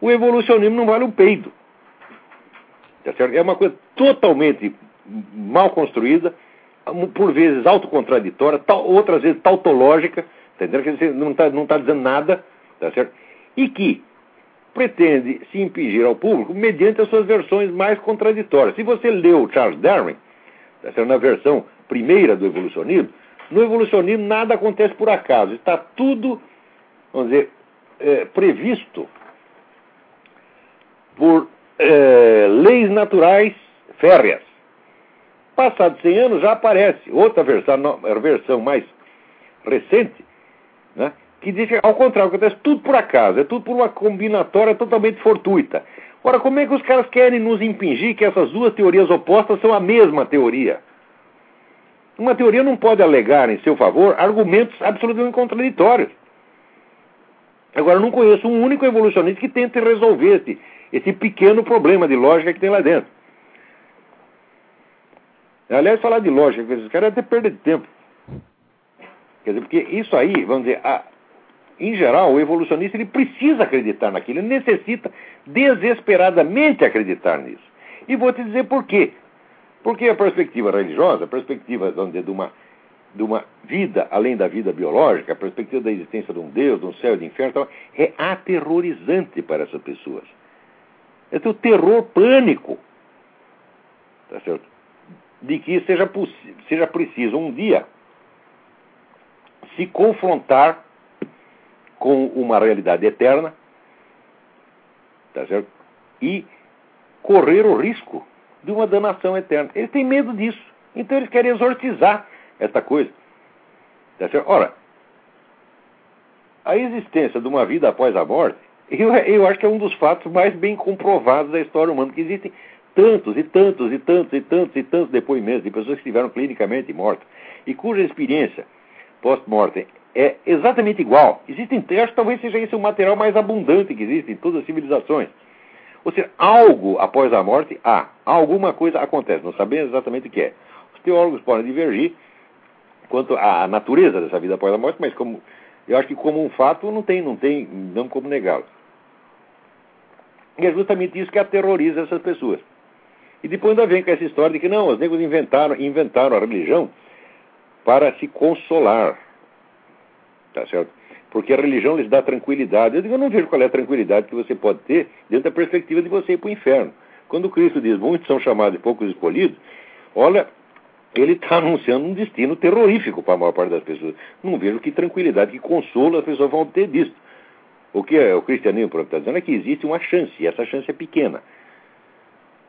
[SPEAKER 2] o evolucionismo não vale o peido. Tá é uma coisa totalmente mal construída, por vezes autocontraditória, outras vezes tautológica, tá entendendo? Que não está não tá dizendo nada, tá certo? E que pretende se impingir ao público mediante as suas versões mais contraditórias. Se você leu Charles Darwin, tá certo? na versão primeira do evolucionismo, no evolucionismo nada acontece por acaso, está tudo, vamos dizer, é, previsto por é, leis naturais férreas. Passados 100 anos já aparece outra versão, versão mais recente, né, que diz que, ao contrário, acontece tudo por acaso, é tudo por uma combinatória totalmente fortuita. Ora, como é que os caras querem nos impingir que essas duas teorias opostas são a mesma teoria? Uma teoria não pode alegar em seu favor argumentos absolutamente contraditórios. Agora, eu não conheço um único evolucionista que tente resolver esse, esse pequeno problema de lógica que tem lá dentro. Aliás, falar de lógica com esses caras é até perda de tempo. Quer dizer, porque isso aí, vamos dizer, a, em geral, o evolucionista ele precisa acreditar naquilo, ele necessita desesperadamente acreditar nisso. E vou te dizer por quê. Porque a perspectiva religiosa, a perspectiva dizer, de, uma, de uma vida além da vida biológica, a perspectiva da existência de um Deus, de um céu e de um inferno, é aterrorizante para essas pessoas. É o terror pânico. Tá certo? De que seja, seja preciso um dia se confrontar com uma realidade eterna, tá certo? E correr o risco de uma danação eterna. Eles têm medo disso. Então eles querem exorcizar essa coisa. Tá? Ora, a existência de uma vida após a morte eu, eu acho que é um dos fatos mais bem comprovados da história humana, que existem tantos e tantos e tantos e tantos e tantos depoimentos de pessoas que estiveram clinicamente mortas e cuja experiência pós-mortem é exatamente igual. Existem, que talvez seja esse o material mais abundante que existe em todas as civilizações. Ou seja, algo após a morte há, alguma coisa acontece, não sabemos exatamente o que é. Os teólogos podem divergir quanto à natureza dessa vida após a morte, mas como eu acho que como um fato não tem, não tem, não como negá-lo. E é justamente isso que aterroriza essas pessoas. E depois ainda vem com essa história de que não, os negros inventaram, inventaram a religião para se consolar. Tá certo? Porque a religião lhes dá tranquilidade. Eu digo, eu não vejo qual é a tranquilidade que você pode ter dentro da perspectiva de você ir para o inferno. Quando Cristo diz, muitos são chamados e poucos escolhidos, olha, ele está anunciando um destino terrorífico para a maior parte das pessoas. Não vejo que tranquilidade, que consolo as pessoas vão ter disso. O que é, o cristianismo está dizendo é que existe uma chance, e essa chance é pequena.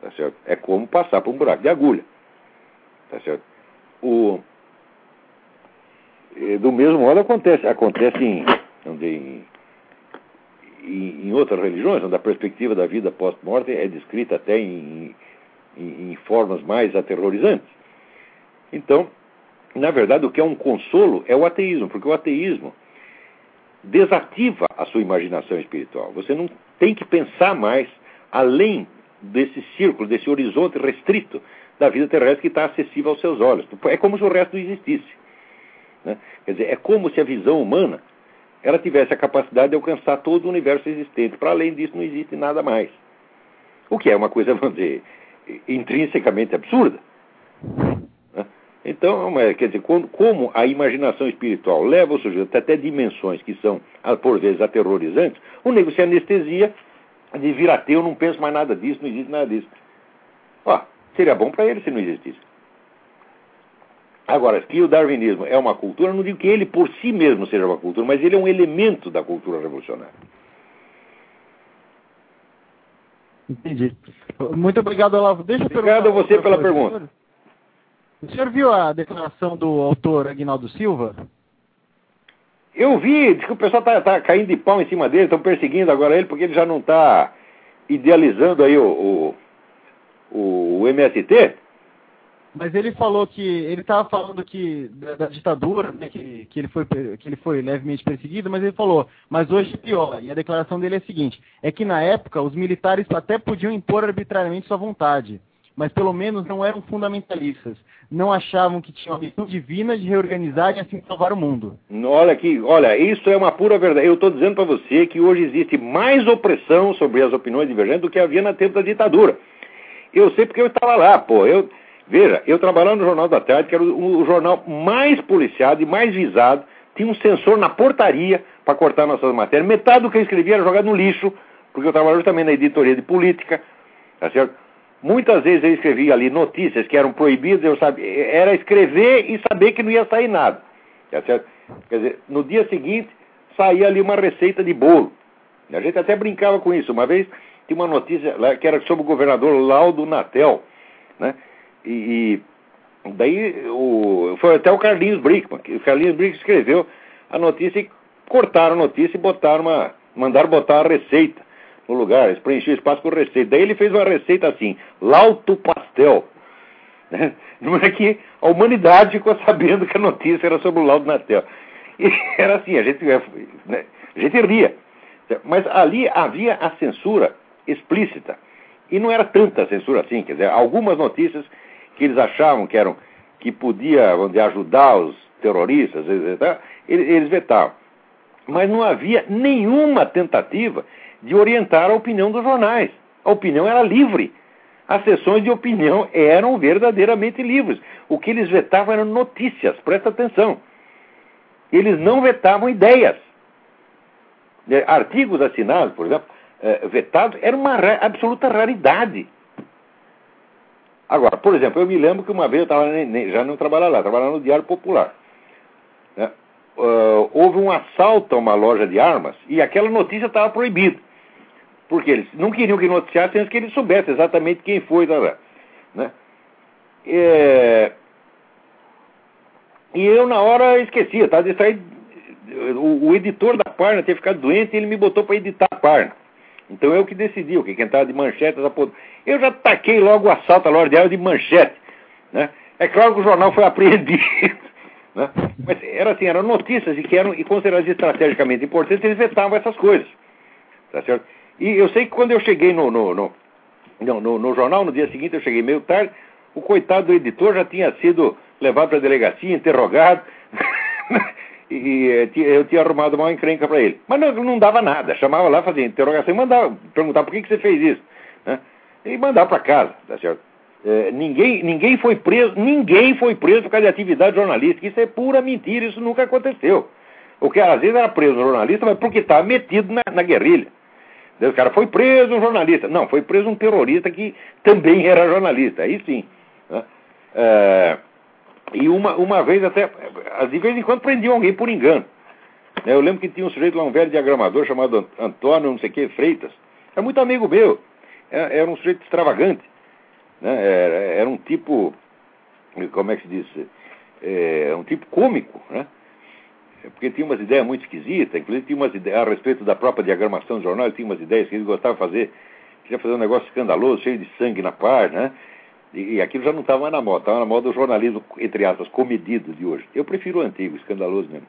[SPEAKER 2] Tá certo? É como passar por um buraco de agulha. Tá certo? O, do mesmo modo acontece, acontece em, em, em, em outras religiões, onde a perspectiva da vida pós-morte é descrita até em, em, em formas mais aterrorizantes. Então, na verdade, o que é um consolo é o ateísmo, porque o ateísmo desativa a sua imaginação espiritual. Você não tem que pensar mais além desse círculo, desse horizonte restrito da vida terrestre que está acessível aos seus olhos. É como se o resto não existisse. Né? Quer dizer, é como se a visão humana ela tivesse a capacidade de alcançar todo o universo existente. Para além disso, não existe nada mais. O que é uma coisa, vamos dizer, intrinsecamente absurda. Então, quer dizer, como a imaginação espiritual leva o sujeito até dimensões que são, por vezes, aterrorizantes, o nego se anestesia de vir ateu, não pensa mais nada disso, não existe nada disso. Ó, seria bom para ele se não existisse. Agora, que o darwinismo é uma cultura, não digo que ele por si mesmo seja uma cultura, mas ele é um elemento da cultura revolucionária.
[SPEAKER 1] Entendi. Muito obrigado, Olavo. Deixa
[SPEAKER 2] eu Obrigado a você pela pergunta.
[SPEAKER 1] O senhor viu a declaração do autor Agnaldo Silva?
[SPEAKER 2] Eu vi, diz que o pessoal está tá caindo de pau em cima dele, estão perseguindo agora ele porque ele já não está idealizando aí o, o, o MST,
[SPEAKER 1] mas ele falou que ele estava falando que da, da ditadura, né, que, que, ele foi que ele foi levemente perseguido, mas ele falou, mas hoje é pior. E a declaração dele é a seguinte: é que na época os militares até podiam impor arbitrariamente sua vontade, mas pelo menos não eram fundamentalistas, não achavam que tinham a missão divina de reorganizar e assim salvar o mundo.
[SPEAKER 2] Olha aqui, olha, isso é uma pura verdade. Eu estou dizendo para você que hoje existe mais opressão sobre as opiniões divergentes do que havia na tempo da ditadura. Eu sei porque eu estava lá, pô. Eu Veja, eu trabalhava no Jornal da Tarde, que era o, o jornal mais policiado e mais visado, tinha um sensor na portaria para cortar nossas matérias. Metade do que eu escrevia era jogado no lixo, porque eu trabalhava também na editoria de política, tá certo? Muitas vezes eu escrevia ali notícias que eram proibidas, eu sabia, era escrever e saber que não ia sair nada, tá certo? Quer dizer, no dia seguinte saía ali uma receita de bolo. A gente até brincava com isso. Uma vez tinha uma notícia que era sobre o governador Laudo Natel, né? E, e daí o, foi até o Carlinhos Brickman, o Carlinhos Brickman escreveu a notícia e cortaram a notícia e botaram uma. mandaram botar a receita no lugar, eles preencheram espaço com receita. Daí ele fez uma receita assim, lauto pastel. Né? Não é que a humanidade ficou sabendo que a notícia era sobre o laudo Natel. E era assim, a gente, né, a gente ria. Mas ali havia a censura explícita. E não era tanta censura assim, quer dizer, algumas notícias que eles achavam que eram que podia ajudar os terroristas, eles, eles vetavam. Mas não havia nenhuma tentativa de orientar a opinião dos jornais. A opinião era livre. As sessões de opinião eram verdadeiramente livres. O que eles vetavam eram notícias, presta atenção. Eles não vetavam ideias. É, artigos assinados, por exemplo, é, vetados, era uma absoluta raridade. Agora, por exemplo, eu me lembro que uma vez eu estava já não trabalhava lá, trabalhava no Diário Popular. Né? Uh, houve um assalto a uma loja de armas e aquela notícia estava proibida. Porque eles não queriam que noticiassem antes que eles soubessem exatamente quem foi. Tá, tá, né? É... E eu, na hora, esqueci, estava distraído. O, o, editor da página tinha ficado doente e ele me botou para editar a página. Então eu que decidi, o que quem estava de manchete, essa porra. Eu já taquei logo o assalto à loja de armas de manchete. Né? É claro que o jornal foi apreendido. Né? Mas era assim, eram notícias e que eram e consideradas estrategicamente importantes, eles vetavam essas coisas. Tá certo? E eu sei que quando eu cheguei no, no, no, no, no jornal, no dia seguinte eu cheguei meio tarde, o coitado do editor já tinha sido levado para a delegacia, interrogado. e, e, eu tinha arrumado uma encrenca para ele. Mas não, não, dava nada. Chamava lá, fazia interrogação mandava perguntar por que, que você fez isso. Né? E mandava para casa, tá certo? É, ninguém, ninguém foi preso, ninguém foi preso por causa de atividade jornalística. Isso é pura mentira, isso nunca aconteceu. O que às vezes era preso um jornalista, mas porque estava metido na, na guerrilha. O cara foi preso um jornalista. Não, foi preso um terrorista que também era jornalista. Aí sim. Né? É, e uma, uma vez até, de vez em quando prendiam alguém por engano. Eu lembro que tinha um sujeito lá, um velho diagramador chamado Antônio, não sei o que, Freitas. Era muito amigo meu. Era, era um sujeito extravagante. Né? Era, um tipo, como é que se diz? É, um tipo cômico, né? Porque tinha umas ideias muito esquisitas, inclusive tinha umas ideias a respeito da própria diagramação do jornal, ele tinha umas ideias que ele gostava de fazer, queria fazer um negócio escandaloso, cheio de sangue na página, né? E, aquilo já não estava mais na moda, estava na moda do jornalismo, entre aspas, comedido de hoje. Eu prefiro o antigo, escandaloso mesmo.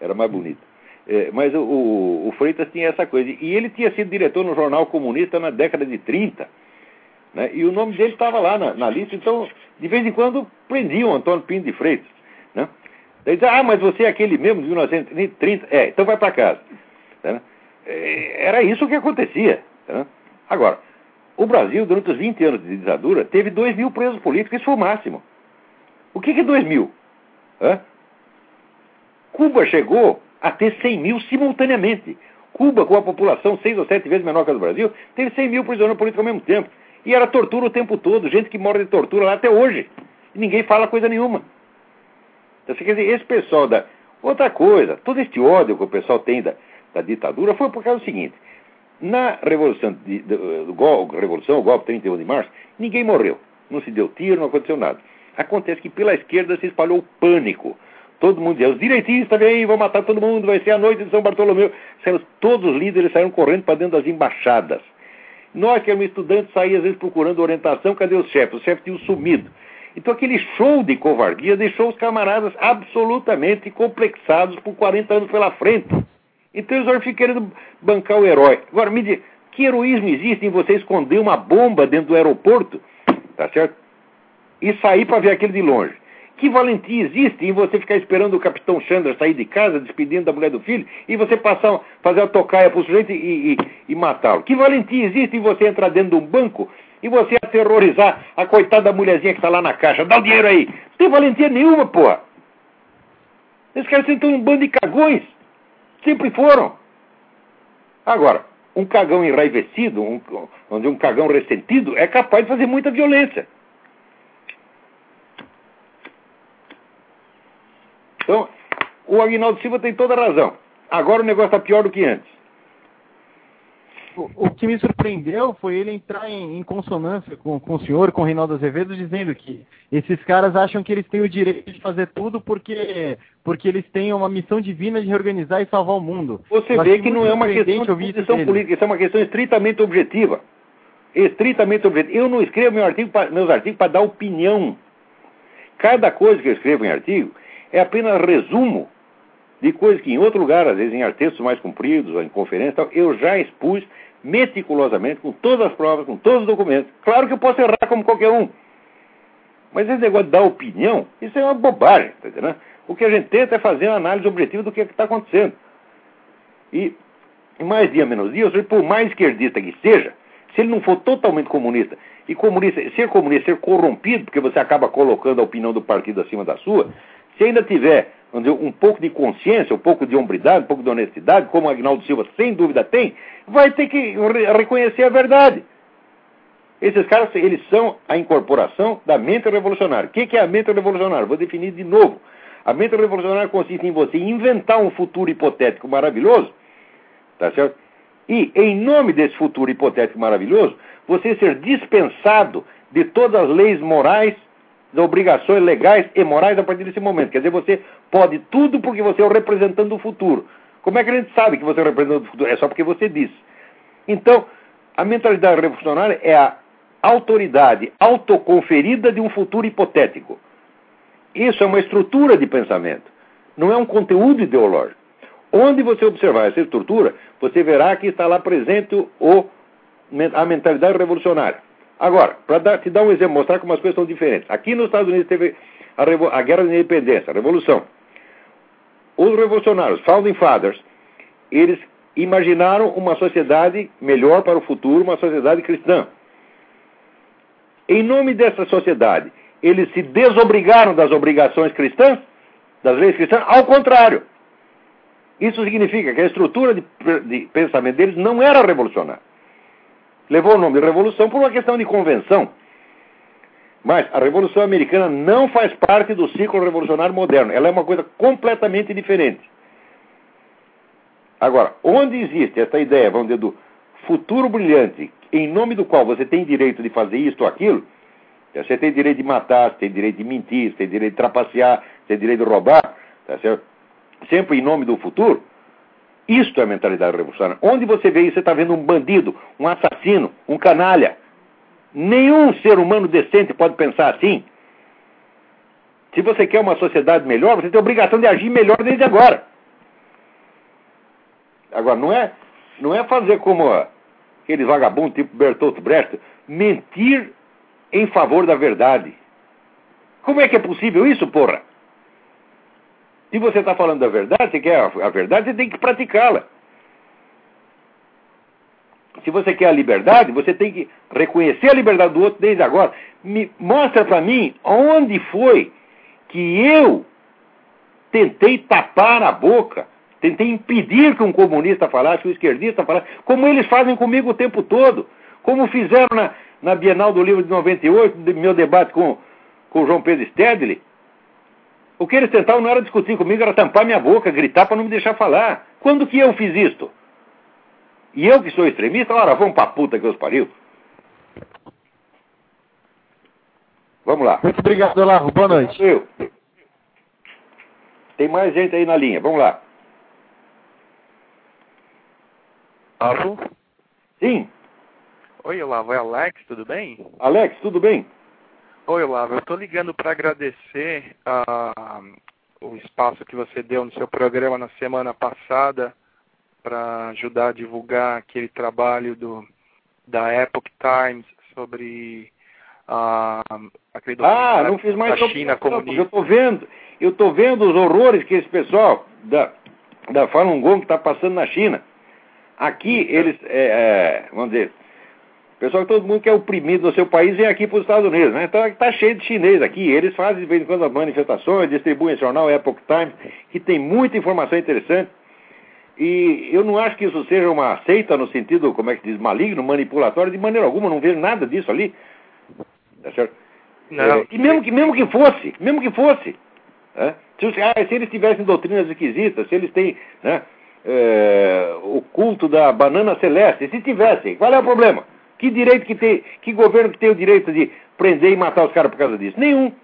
[SPEAKER 2] Era mais bonito. É, mas o, o, o, Freitas tinha essa coisa. E ele tinha sido diretor no Jornal Comunista na década de 30. Né? E o nome dele estava lá na, na, lista. Então, de vez em quando, prendiam Antônio Pinto de Freitas. Né? Daí dizia, ah, mas você é aquele mesmo de 1930. É, então vai para casa. Né? É, era isso que acontecia. Né? Agora, o Brasil, durante os 20 anos de ditadura, teve 2 mil presos políticos, isso foi o máximo. O que, que é 2 mil? Hã? Cuba chegou a ter 100 mil simultaneamente. Cuba, com a população seis ou sete vezes menor que a do Brasil, teve 100 mil prisioneiros políticos ao mesmo tempo. E era tortura o tempo todo, gente que morre de tortura lá até hoje. E ninguém fala coisa nenhuma. Então, quer dizer, esse pessoal da. Outra coisa, todo este ódio que o pessoal tem da, da ditadura foi por causa do seguinte: na Revolução, de, de, de, Revolução, o golpe 31 de março, ninguém morreu. Não se deu tiro, não aconteceu nada. Acontece que pela esquerda se espalhou o pânico. Todo mundo dizia, os direitistas vêm, vão matar todo mundo, vai ser a noite de São Bartolomeu. Todos os líderes saíram correndo para dentro das embaixadas. Nós, que éramos estudantes, saíamos às vezes procurando orientação, cadê os chefes? Os chefes tinham sumido. Então aquele show de covardia deixou os camaradas absolutamente complexados por 40 anos pela frente. Então eles ficam querendo bancar o herói. Agora, me diga, que heroísmo existe em você esconder uma bomba dentro do aeroporto, tá certo? E sair para ver aquilo de longe? Que valentia existe em você ficar esperando o capitão Chandra sair de casa, despedindo da mulher do filho, e você passar, fazer a tocaia para o sujeito e, e, e matá-lo? Que valentia existe em você entrar dentro de um banco e você aterrorizar a coitada da mulherzinha que está lá na caixa? Dá o dinheiro aí. Não tem valentia nenhuma, porra. Esses caras são um bando de cagões. Sempre foram. Agora, um cagão enraivecido, um, onde um cagão ressentido, é capaz de fazer muita violência. Então, o Aguinaldo Silva tem toda a razão. Agora o negócio está pior do que antes.
[SPEAKER 1] O, o, que me surpreendeu foi ele entrar em, em consonância com, com, o senhor, com o Reinaldo Azevedo, dizendo que esses caras acham que eles têm o direito de fazer tudo porque, porque eles têm uma missão divina de reorganizar e salvar o mundo.
[SPEAKER 2] Você vê que não é uma questão de posição política, isso é uma questão estritamente objetiva. Estritamente objetiva. Eu não escrevo meu artigo pra, meus artigos para dar opinião. Cada coisa que eu escrevo em artigo é apenas resumo de coisas que em outro lugar, às vezes em textos mais compridos, ou em conferências, eu já expus meticulosamente, com todas as provas, com todos os documentos. Claro que eu posso errar como qualquer um. Mas esse negócio dar opinião, isso é uma bobagem, tá entendendo? O que a gente tenta é fazer uma análise objetiva do que é está acontecendo. E mais dia menos dia, por mais esquerdista que seja, se ele não for totalmente comunista, e comunista, ser comunista, ser corrompido, porque você acaba colocando a opinião do partido acima da sua, se ainda tiver dizer, um pouco de consciência, um pouco de hombridade, um pouco de honestidade, como o Agnaldo Silva sem dúvida tem, vai ter que re reconhecer a verdade. Esses caras, eles são a incorporação da mente revolucionária. O que, que é a mente revolucionária? Vou definir de novo. A mente revolucionária consiste em você inventar um futuro hipotético maravilhoso, tá certo? E, em nome desse futuro hipotético maravilhoso, você ser dispensado de todas as leis morais das obrigações legais e morais a partir desse momento. Quer dizer, você pode tudo porque você é o representante do futuro. Como é que a gente sabe que você é o representante do futuro? É só porque você disse. Então, a mentalidade revolucionária é a autoridade autoconferida de um futuro hipotético. Isso é uma estrutura de pensamento, não é um conteúdo ideológico. Onde você observar essa estrutura, você verá que está lá presente o, a mentalidade revolucionária. Agora, para te dar um exemplo, mostrar como as coisas são diferentes. Aqui nos Estados Unidos teve a, a Guerra da Independência, a Revolução. Os revolucionários, Founding Fathers, eles imaginaram uma sociedade melhor para o futuro, uma sociedade cristã. Em nome dessa sociedade, eles se desobrigaram das obrigações cristãs, das leis cristãs, ao contrário. Isso significa que a estrutura de, de pensamento deles não era revolucionária levou o nome de revolução por uma questão de convenção. Mas a Revolução Americana não faz parte do ciclo revolucionário moderno. Ela é uma coisa completamente diferente. Agora, onde existe essa ideia, vamos dizer, do futuro brilhante, em nome do qual você tem direito de fazer isto ou aquilo, você tem direito de matar, você tem direito de mentir, você tem direito de trapacear, você tem direito de roubar, tá certo? sempre em nome do futuro, isto é a mentalidade revolucionária. Onde você vê isso, você está vendo um bandido, um assassino, um canalha. Nenhum ser humano decente pode pensar assim. Se você quer uma sociedade melhor, você tem a obrigação de agir melhor desde agora. Agora, não é, não é fazer como aqueles vagabundos tipo Bertolt Brecht, mentir em favor da verdade. Como é que é possível isso, porra? Se você está falando da verdade, você quer a verdade, você tem que praticá-la. Se você quer a liberdade, você tem que reconhecer a liberdade do outro desde agora. Me, mostra para mim onde foi que eu tentei tapar a boca, tentei impedir que um comunista falasse, que um esquerdista falasse, como eles fazem comigo o tempo todo, como fizeram na, na Bienal do Livro de 98, meu debate com, com o João Pedro Stedley. O que eles tentavam não era discutir comigo, era tampar minha boca, gritar para não me deixar falar. Quando que eu fiz isto? E eu que sou extremista, ora, vamos pra puta que os pariu. Vamos lá.
[SPEAKER 1] Muito obrigado, Olavo. Boa noite.
[SPEAKER 2] Eu. Tem mais gente aí na linha. Vamos lá.
[SPEAKER 1] Alô?
[SPEAKER 2] Sim.
[SPEAKER 3] Oi, Olavo, é Alex, tudo bem?
[SPEAKER 2] Alex, tudo bem?
[SPEAKER 3] Oi, Olavo, eu estou ligando para agradecer uh, o espaço que você deu no seu programa na semana passada para ajudar a divulgar aquele trabalho do, da Epoch Times sobre uh, aquele
[SPEAKER 2] ah, não fiz mais
[SPEAKER 3] da China comunista.
[SPEAKER 2] Eu estou vendo, eu estou vendo os horrores que esse pessoal da, da Falun Gong está passando na China. Aqui eles, é, é, vamos dizer, pessoal todo mundo que é oprimido no seu país vem aqui para os Estados Unidos, né? Então está cheio de chinês aqui. Eles fazem de vez em quando manifestações, distribuem jornal Epoch Times, que tem muita informação interessante. E eu não acho que isso seja uma seita no sentido, como é que diz, maligno, manipulatório, de maneira alguma, não vejo nada disso ali. Tá certo?
[SPEAKER 3] Não.
[SPEAKER 2] É, e mesmo que, mesmo que fosse, mesmo que fosse, né? se, ah, se, eles tivessem doutrinas esquisitas, se eles têm né, é, o culto da banana celeste, se tivessem, qual é o problema? Que direito que tem, que governo que tem o direito de prender e matar os caras por causa disso? Nenhum.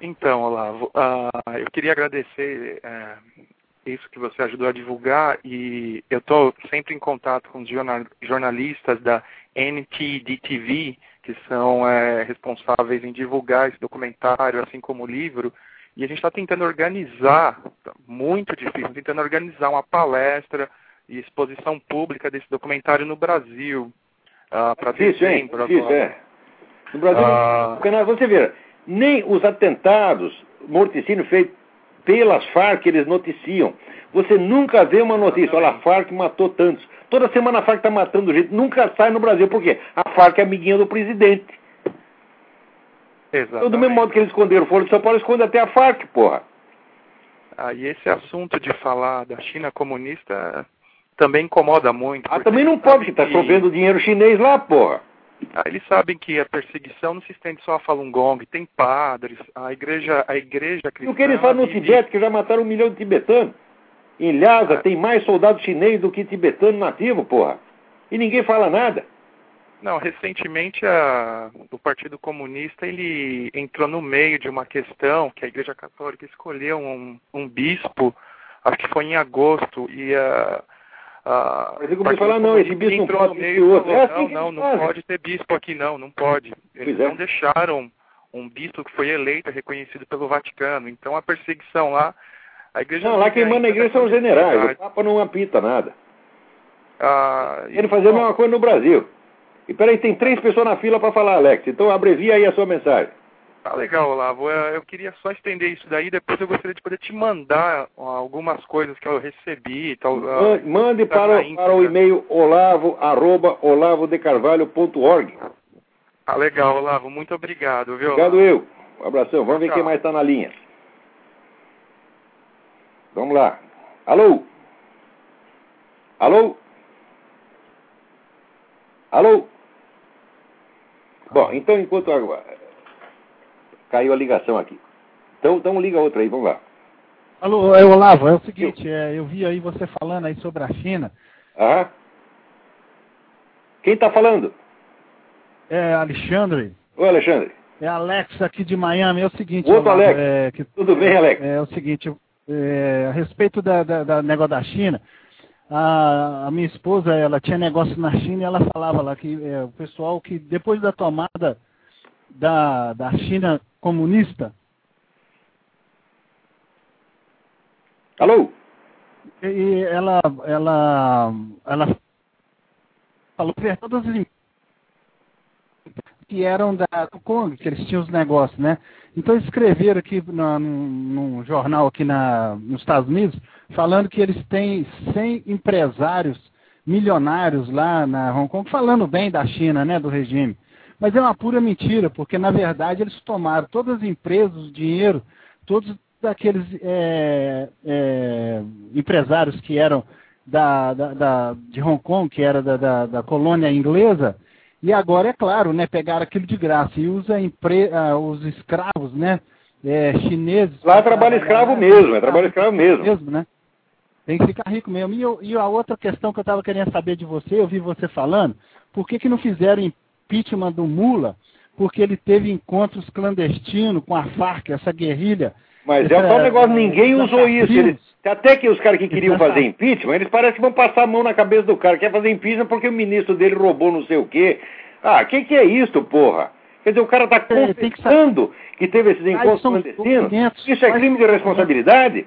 [SPEAKER 3] Então, Olavo, uh, eu queria agradecer uh, isso que você ajudou a divulgar e eu estou sempre em contato com os jornalistas da NTD-TV, que são é, responsáveis em divulgar esse documentário, assim como o livro, e a gente está tentando organizar, muito difícil, tentando organizar uma palestra e exposição pública desse documentário no Brasil.
[SPEAKER 2] Uh, para hein? Difícil, é. No Brasil, uh... você vê, nem os atentados, morticínio feito pelas Farc eles noticiam. Você nunca vê uma notícia, olha, a Farc matou tantos. Toda semana a Farc está matando gente, nunca sai no Brasil. Por quê? A Farc é amiguinha do presidente.
[SPEAKER 3] Exatamente.
[SPEAKER 2] Então, do mesmo modo que eles esconderam o Foro de São Paulo, esconde até a Farc, porra.
[SPEAKER 3] Ah, e esse assunto de falar da China comunista também incomoda muito.
[SPEAKER 2] Ah, também não pode, que está chovendo dinheiro chinês lá, porra.
[SPEAKER 3] Ah, eles sabem que a perseguição não se estende só a Falun Gong, tem padres, a igreja, a igreja cristã.
[SPEAKER 2] O que eles falam no Tibete, que já mataram um milhão de tibetanos. Em Lhasa ah. tem mais soldado chinês do que tibetano nativo, porra. E ninguém fala nada.
[SPEAKER 3] Não, recentemente a, o Partido Comunista ele entrou no meio de uma questão que a Igreja Católica escolheu um, um bispo, acho que foi em agosto, e a,
[SPEAKER 2] ah, Mas eu falar, não, esse bispo não pode outro.
[SPEAKER 3] É assim não, não, não pode ter bispo aqui, não, não pode. Eles é. não deixaram um bispo que foi eleito, reconhecido pelo Vaticano. Então a perseguição lá, a igreja.
[SPEAKER 2] Não, lá quem manda a igreja são os generais, o Papa não apita nada.
[SPEAKER 3] Ah,
[SPEAKER 2] Ele fazendo a mesma coisa no Brasil. E peraí, tem três pessoas na fila para falar, Alex, então abrevia aí a sua mensagem.
[SPEAKER 3] Tá legal, Olavo. Eu queria só estender isso daí, depois eu gostaria de poder te mandar algumas coisas que eu recebi. Tal,
[SPEAKER 2] ah, Mande para, para o e-mail olavo, arroba, olavodecarvalho.org.
[SPEAKER 3] Ah, legal, Olavo. Muito obrigado, viu?
[SPEAKER 2] Obrigado eu. Um abração. Vamos ver Tchau. quem mais está na linha. Vamos lá. Alô? Alô? Alô? Bom, então enquanto agora caiu a ligação aqui. Então, então liga outra aí, vamos lá.
[SPEAKER 4] Alô, é, Olavo, é o seguinte, é, eu vi aí você falando aí sobre a China.
[SPEAKER 2] Ah? Quem está falando?
[SPEAKER 4] É Alexandre.
[SPEAKER 2] Oi, Alexandre.
[SPEAKER 4] É Alex aqui de Miami. É o seguinte,
[SPEAKER 2] Outro Olavo, Alex. É, que, Tudo bem, Alex?
[SPEAKER 4] É, é o seguinte, é, a respeito da, da, da, negócio da China, a, a, minha esposa, ela tinha negócio na China e ela falava lá que é, o pessoal que depois da tomada da, da China comunista.
[SPEAKER 2] Alô?
[SPEAKER 4] E ela, ela, ela falou que todas as que eram da Kong, que eles tinham os negócios, né? Então escreveram aqui no, num jornal aqui na, nos Estados Unidos, falando que eles têm 100 empresários milionários lá na Hong Kong, falando bem da China, né, do regime. Mas é uma pura mentira, porque na verdade eles tomaram todas as empresas, o dinheiro, todos daqueles é, é, empresários que eram da, da, da, de Hong Kong, que era da, da, da, colônia inglesa, e agora, é claro, né, pegaram aquilo de graça e usa empre, uh, os escravos, né, é, chineses.
[SPEAKER 2] Lá é trabalho escravo mesmo, é trabalho escravo mesmo.
[SPEAKER 4] mesmo né? Tem que ficar rico mesmo. E, e a outra questão que eu estava querendo saber de você, eu vi você falando, por que, que não fizeram impeachment do Mula, porque ele teve encontros clandestinos com a Farc, essa guerrilha
[SPEAKER 2] Mas é só um negócio, ninguém usou isso. Eles, até que os caras que queriam fazer impeachment, eles parecem que vão passar a mão na cabeça do cara. Quer fazer impeachment porque o ministro dele roubou não sei o quê. Ah, o que, que é isso, porra? Quer dizer, o cara está confessando que, que, teve esses encontros clandestinos. Isso é crime de responsabilidade?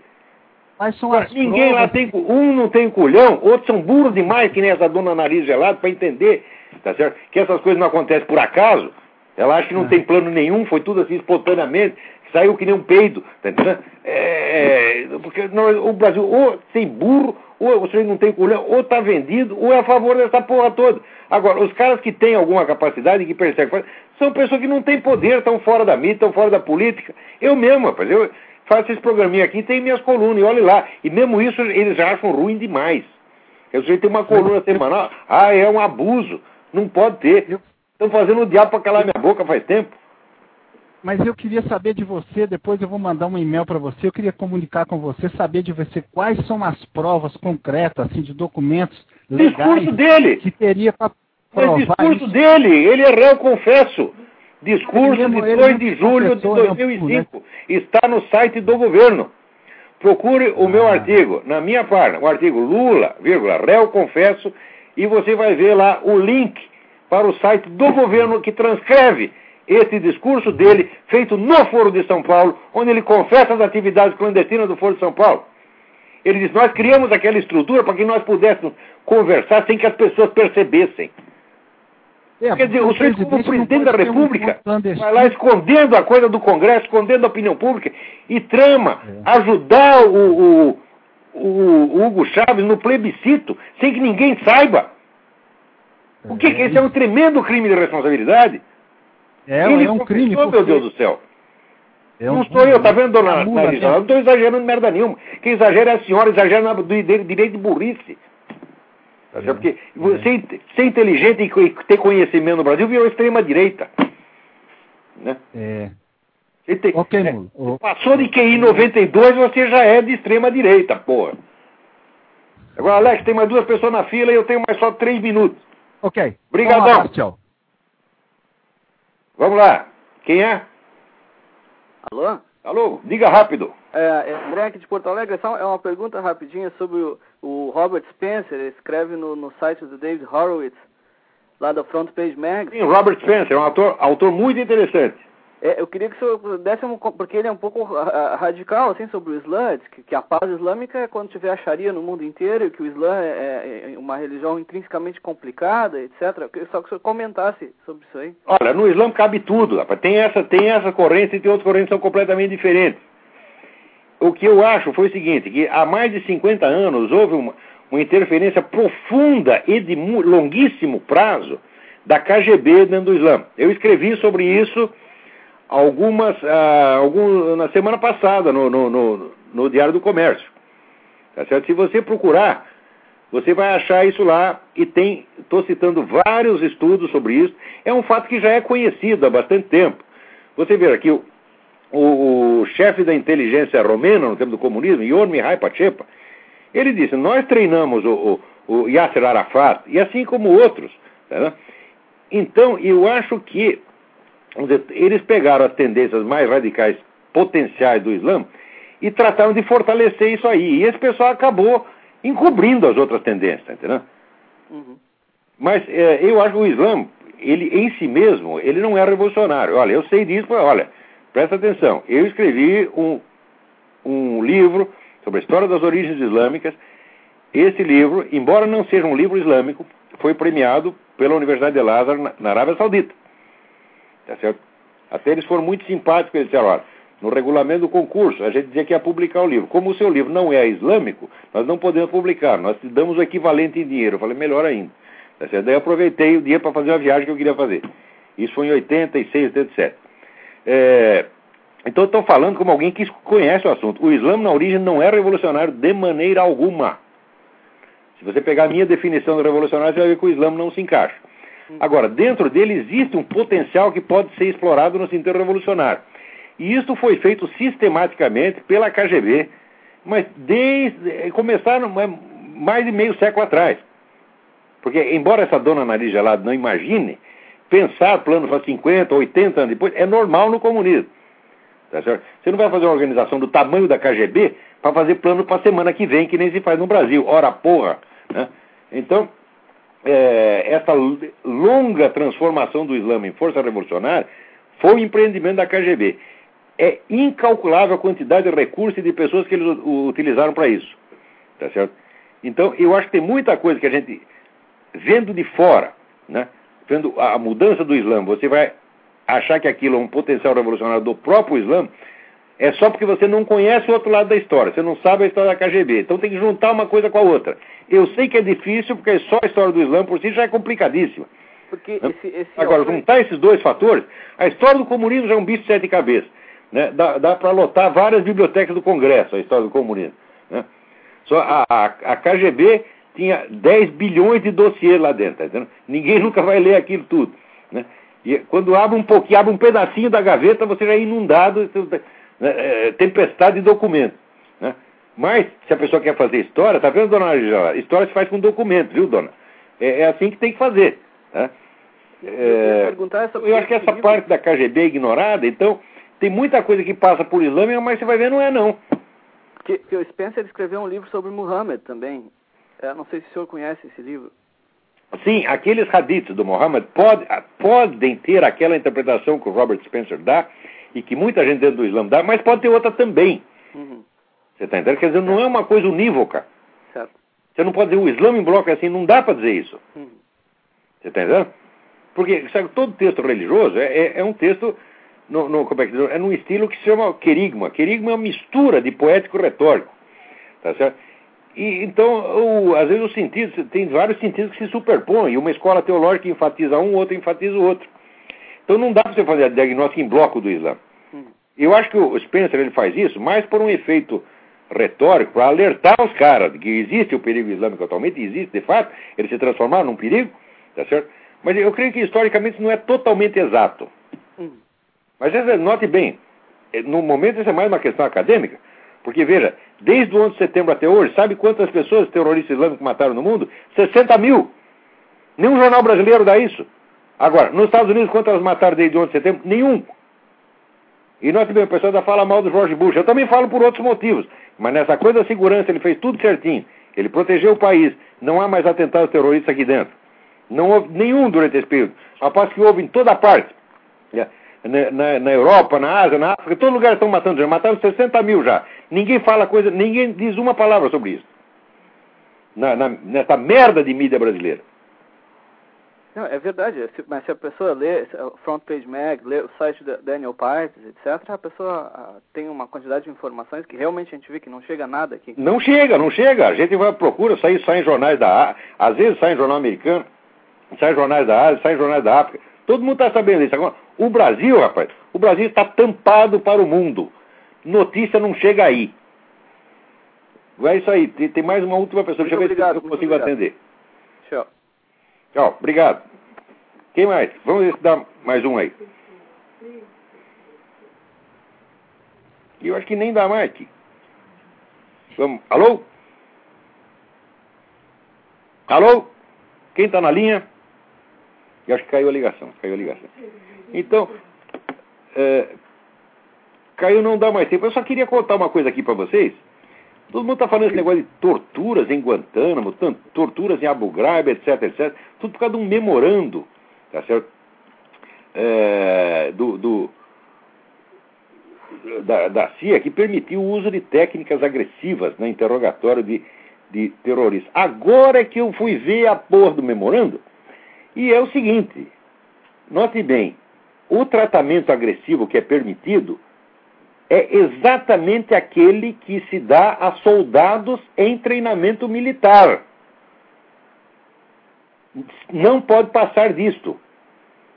[SPEAKER 1] Mas são
[SPEAKER 2] as Ninguém provas. lá tem. Um não tem culhão, outros são burros demais, que nem essa dona nariz gelado, para entender tá certo? que essas coisas não acontecem por acaso. Ela acha que não é. tem plano nenhum, foi tudo assim espontaneamente, saiu que nem um peido. Tá entendendo? É, é porque o Brasil ou tem burro, ou você não tem culhão, ou está vendido, ou é a favor dessa porra toda. Agora, os caras que têm alguma capacidade, que percebem, são pessoas que não têm poder, estão fora da mídia, estão fora da política. Eu mesmo, rapaz, eu faço esse programinha aqui, tem minhas colunas, e olhe lá. E mesmo isso eles acham ruim demais. Eu sei tem uma coluna semanal, ah, é um abuso. Não pode ter. Estão fazendo o diabo para calar minha boca faz tempo.
[SPEAKER 1] Mas eu queria saber de você, depois eu vou mandar um e-mail para você, eu queria comunicar com você, saber de você quais são as provas concretas, assim, de documentos legais
[SPEAKER 2] discurso dele.
[SPEAKER 1] que teria para provar
[SPEAKER 2] discurso
[SPEAKER 1] isso.
[SPEAKER 2] dele, ele é réu, confesso. Discurso de 2 de julho de 2005. Está no site do governo. Procure o ah. meu artigo, na minha página, o artigo Lula, vírgula, réu, confesso, e você vai ver lá o link para o site do governo que transcreve esse discurso dele, feito no Foro de São Paulo, onde ele confessa as atividades clandestinas do Foro de São Paulo. Ele diz: Nós criamos aquela estrutura para que nós pudéssemos conversar sem que as pessoas percebessem. É, Quer dizer, o senhor, como presidente da República, um vai lá escondendo a coisa do Congresso, escondendo a opinião pública e trama é. ajudar o, o, o, Hugo Chaves no plebiscito sem que ninguém saiba. O que, é, que esse é um tremendo crime de responsabilidade?
[SPEAKER 1] É, Ele é um crime.
[SPEAKER 2] Porque... Meu Deus do céu. É um... Não sou eu, tá vendo, dona Marisa? Eu não estou exagerando merda nenhuma. Quem exagera é a senhora, exagera no direito de burrice. Tá é. Porque você ser inteligente e ter conhecimento no Brasil virou extrema-direita. Né?
[SPEAKER 1] É.
[SPEAKER 2] Tem, okay, é, passou de QI 92, você já é de extrema-direita, porra. Agora, Alex, tem mais duas pessoas na fila e eu tenho mais só três minutos.
[SPEAKER 1] Ok.
[SPEAKER 2] Obrigadão. tchau. Vamos lá. Quem é?
[SPEAKER 5] Alô?
[SPEAKER 2] Alô, diga rápido.
[SPEAKER 5] É, é André aqui de Porto Alegre. Só é uma pergunta rapidinha sobre o, o Robert Spencer. Ele escreve no, no site do David Horowitz, lá da Front Page Magazine.
[SPEAKER 2] Sim, Robert Spencer, é um autor, autor muito interessante.
[SPEAKER 5] É, eu queria que o senhor desse um, porque ele é um pouco radical assim sobre o Islã, que, que, a paz islâmica é quando tiver a Sharia no mundo inteiro, que o Islã é, é, é uma religião intrinsecamente complicada, etc. Eu queria só que o senhor comentasse sobre isso aí.
[SPEAKER 2] Olha, no Islã cabe tudo. Tem essa, tem essa corrente e tem outras correntes que são completamente diferentes. O que eu acho foi o seguinte, que há mais de 50 anos houve uma, uma interferência profunda e de longuíssimo prazo da KGB dentro do Islã. Eu escrevi sobre isso algumas ah, algum, na semana passada no, no, no, no, Diário do Comércio. Tá certo? Se você procurar, você vai achar isso lá e tem, estou citando vários estudos sobre isso. É um fato que já é conhecido há bastante tempo. Você vê aqui o, o, o chefe da inteligência romena no tempo do comunismo, Ion Mihai Pachepa, ele disse: nós treinamos o, o, o Yasser Arafat e assim como outros. Tá então, eu acho que dizer, eles pegaram as tendências mais radicais potenciais do Islã e trataram de fortalecer isso aí. E esse pessoal acabou encobrindo as outras tendências, entendeu? Uhum. Mas é, eu acho que o Islã, ele em si mesmo, ele não é revolucionário. Olha, eu sei disso, mas olha, presta atenção. Eu escrevi um, um livro sobre a história das origens islâmicas. Esse livro, embora não seja um livro islâmico, foi premiado pela Universidade de Lázaro na, na Arábia Saudita. Tá certo? Até eles foram muito simpáticos, eles disseram, olha, no regulamento do concurso, a gente dizia que ia publicar o livro. Como o seu livro não é islâmico, nós não podemos publicar, nós te damos o equivalente em dinheiro. Eu falei, melhor ainda. Tá certo? Daí eu aproveitei o dia para fazer uma viagem que eu queria fazer. Isso foi em 86, 87. É, então estou falando como alguém que conhece o assunto. O Islã, na origem, não é revolucionário de maneira alguma. Se você pegar a minha definição de revolucionário, você vai ver que o Islã não se encaixa. Agora, dentro dele existe um potencial que pode ser explorado no sentido revolucionário. E isso foi feito sistematicamente pela KGB, mas desde eh, começaram eh, mais de meio século atrás. Porque, embora essa dona nariz gelada não imagine, pensar planos para 50, 80 anos depois é normal no comunismo. Tá? Você não vai fazer uma organização do tamanho da KGB para fazer plano para a semana que vem, que nem se faz no Brasil. Ora, porra! Né? Então, é, essa longa transformação do Islã em força revolucionária foi o empreendimento da KGB. É incalculável a quantidade de recursos e de pessoas que eles utilizaram para isso. Tá certo? Então, eu acho que tem muita coisa que a gente, vendo de fora, né, vendo a mudança do Islã, você vai achar que aquilo é um potencial revolucionário do próprio Islã, é só porque você não conhece o outro lado da história, você não sabe a história da KGB. Então tem que juntar uma coisa com a outra. Eu sei que é difícil, porque só a história do Islã por si já é complicadíssima.
[SPEAKER 5] Porque esse, esse
[SPEAKER 2] Agora, juntar esses dois fatores, a história do comunismo já é um bicho de sete cabeças. Né? Dá, dá para lotar várias bibliotecas do Congresso, a história do comunismo. Né? Só a, a, a, KGB tinha 10 bilhões de dossiês lá dentro, tá Ninguém nunca vai ler aquilo tudo. Né? E quando abre um pouquinho, abre um pedacinho da gaveta, você já é inundado né, é, tempestade de documentos. Né? Mas, se a pessoa quer fazer história, tá vendo, dona Angela? História se faz com documento, viu, dona? É, é assim que tem que fazer. Tá? É, eu acho que essa parte da KGB é ignorada, então tem muita coisa que passa por islâmica, mas você vai ver, não é não.
[SPEAKER 5] Que, que o Spencer escreveu um livro sobre Muhammad também. Eu não sei se o senhor conhece esse livro.
[SPEAKER 2] Sim, aqueles hadiths do Muhammad pode, podem ter aquela interpretação que o Robert Spencer dá, e que muita gente dentro do Islã dá, mas pode ter outra também. Uhum. Você está entendendo? Quer dizer, não é uma coisa unívoca.
[SPEAKER 5] Certo.
[SPEAKER 2] Você não pode dizer o Islã em bloco é assim, não dá para dizer isso. Uhum. Você está entendendo? Porque sabe, todo texto religioso é, é, é um texto, no, no, como é, que é num estilo que se chama querigma. Querigma é uma mistura de poético e retórico. Tá certo? E, então, o, às vezes os sentidos, tem vários sentidos que se superpõem. Uma escola teológica enfatiza um, outra enfatiza o outro. Então não dá para você fazer diagnóstico em bloco do Islã. Hum. Eu acho que o Spencer ele faz isso mais por um efeito retórico, para alertar os caras de que existe o perigo islâmico atualmente, existe de fato, ele se transformar num perigo, tá certo? Mas eu creio que historicamente não é totalmente exato. Hum. Mas note bem, é, no momento isso é mais uma questão acadêmica, porque veja, desde o 11 de setembro até hoje, sabe quantas pessoas terroristas islâmicos mataram no mundo? 60 mil! Nenhum jornal brasileiro dá isso. Agora, nos Estados Unidos, quantas mataram desde 11 de setembro? Nenhum. E nós também, o pessoal ainda fala mal do George Bush. Eu também falo por outros motivos. Mas nessa coisa da segurança, ele fez tudo certinho. Ele protegeu o país. Não há mais atentados terroristas aqui dentro. Não houve nenhum durante esse período. Após que houve em toda parte. Na, na, na, Europa, na Ásia, na África, todo lugar estão matando já. Mataram 60 mil já. Ninguém fala coisa, ninguém diz uma palavra sobre isso. Na, na, nessa merda de mídia brasileira.
[SPEAKER 5] Não, é verdade, mas se a pessoa lê Front Page Mag, lê o site da Daniel Partes, etc., a pessoa tem uma quantidade de informações que realmente a gente vê que não chega nada aqui.
[SPEAKER 2] Não chega, não chega. A gente vai procura, sair, sai em jornais da Ásia, às vezes sai em jornal americano, sai em jornais da Ásia, sai em jornais da África. Todo mundo está sabendo disso. Agora, o Brasil, rapaz, o Brasil está tampado para o mundo. Notícia não chega aí. É isso aí. Tem, mais uma última pessoa. Deixa eu ver se eu consigo atender.
[SPEAKER 5] Tchau.
[SPEAKER 2] Tchau, obrigado. Quem mais? Vamos estudar mais um aí. Eu acho que nem dá mais aqui. Vamos. Alô? Alô? Quem está na linha? Eu acho que caiu a ligação. Caiu a ligação. Então, é, caiu não dá mais tempo. Eu só queria contar uma coisa aqui para vocês. Todo mundo está falando esse negócio de torturas em Guantánamo, torturas em Abu Ghraib, etc, etc. Tudo por causa de um memorando, tá certo? É, do, do da, da, CIA que permitiu o uso de técnicas agressivas no interrogatório de, de terroristas. Agora é que eu fui ver a porra do memorando. E é o seguinte: note bem, o tratamento agressivo que é permitido é exatamente aquele que se dá a soldados em treinamento militar. Não pode passar disto.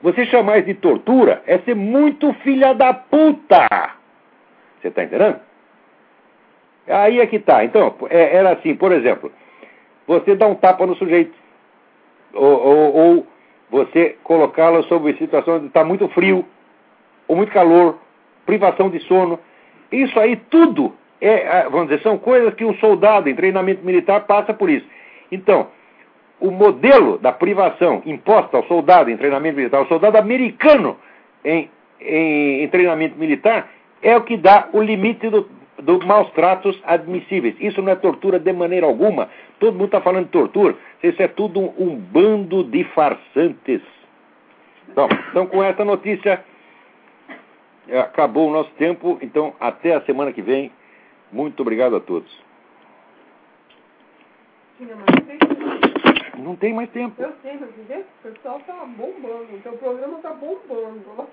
[SPEAKER 2] Você chamar de tortura é ser muito filha da puta. Você está entendendo? Aí é que tá. Então, é, era assim, por exemplo, você dá um tapa no sujeito. Ou, ou, ou você colocá-lo sob situação de estar tá muito frio, ou muito calor, privação de sono. Isso aí tudo é, vamos dizer, são coisas que um soldado em treinamento militar passa por isso. Então, o modelo da privação imposta ao soldado em treinamento militar, ao soldado americano em, em, em treinamento militar, é o que dá o limite do, do maus tratos admissíveis. Isso não é tortura de maneira alguma. Todo mundo está falando de tortura. Isso é tudo um, um bando de farsantes. Bom, então com essa notícia acabou o nosso tempo. Então até a semana que vem. Muito obrigado a todos. Não tem mais tempo.
[SPEAKER 6] Eu sei, mas o pessoal está bombando. O seu programa está bombando.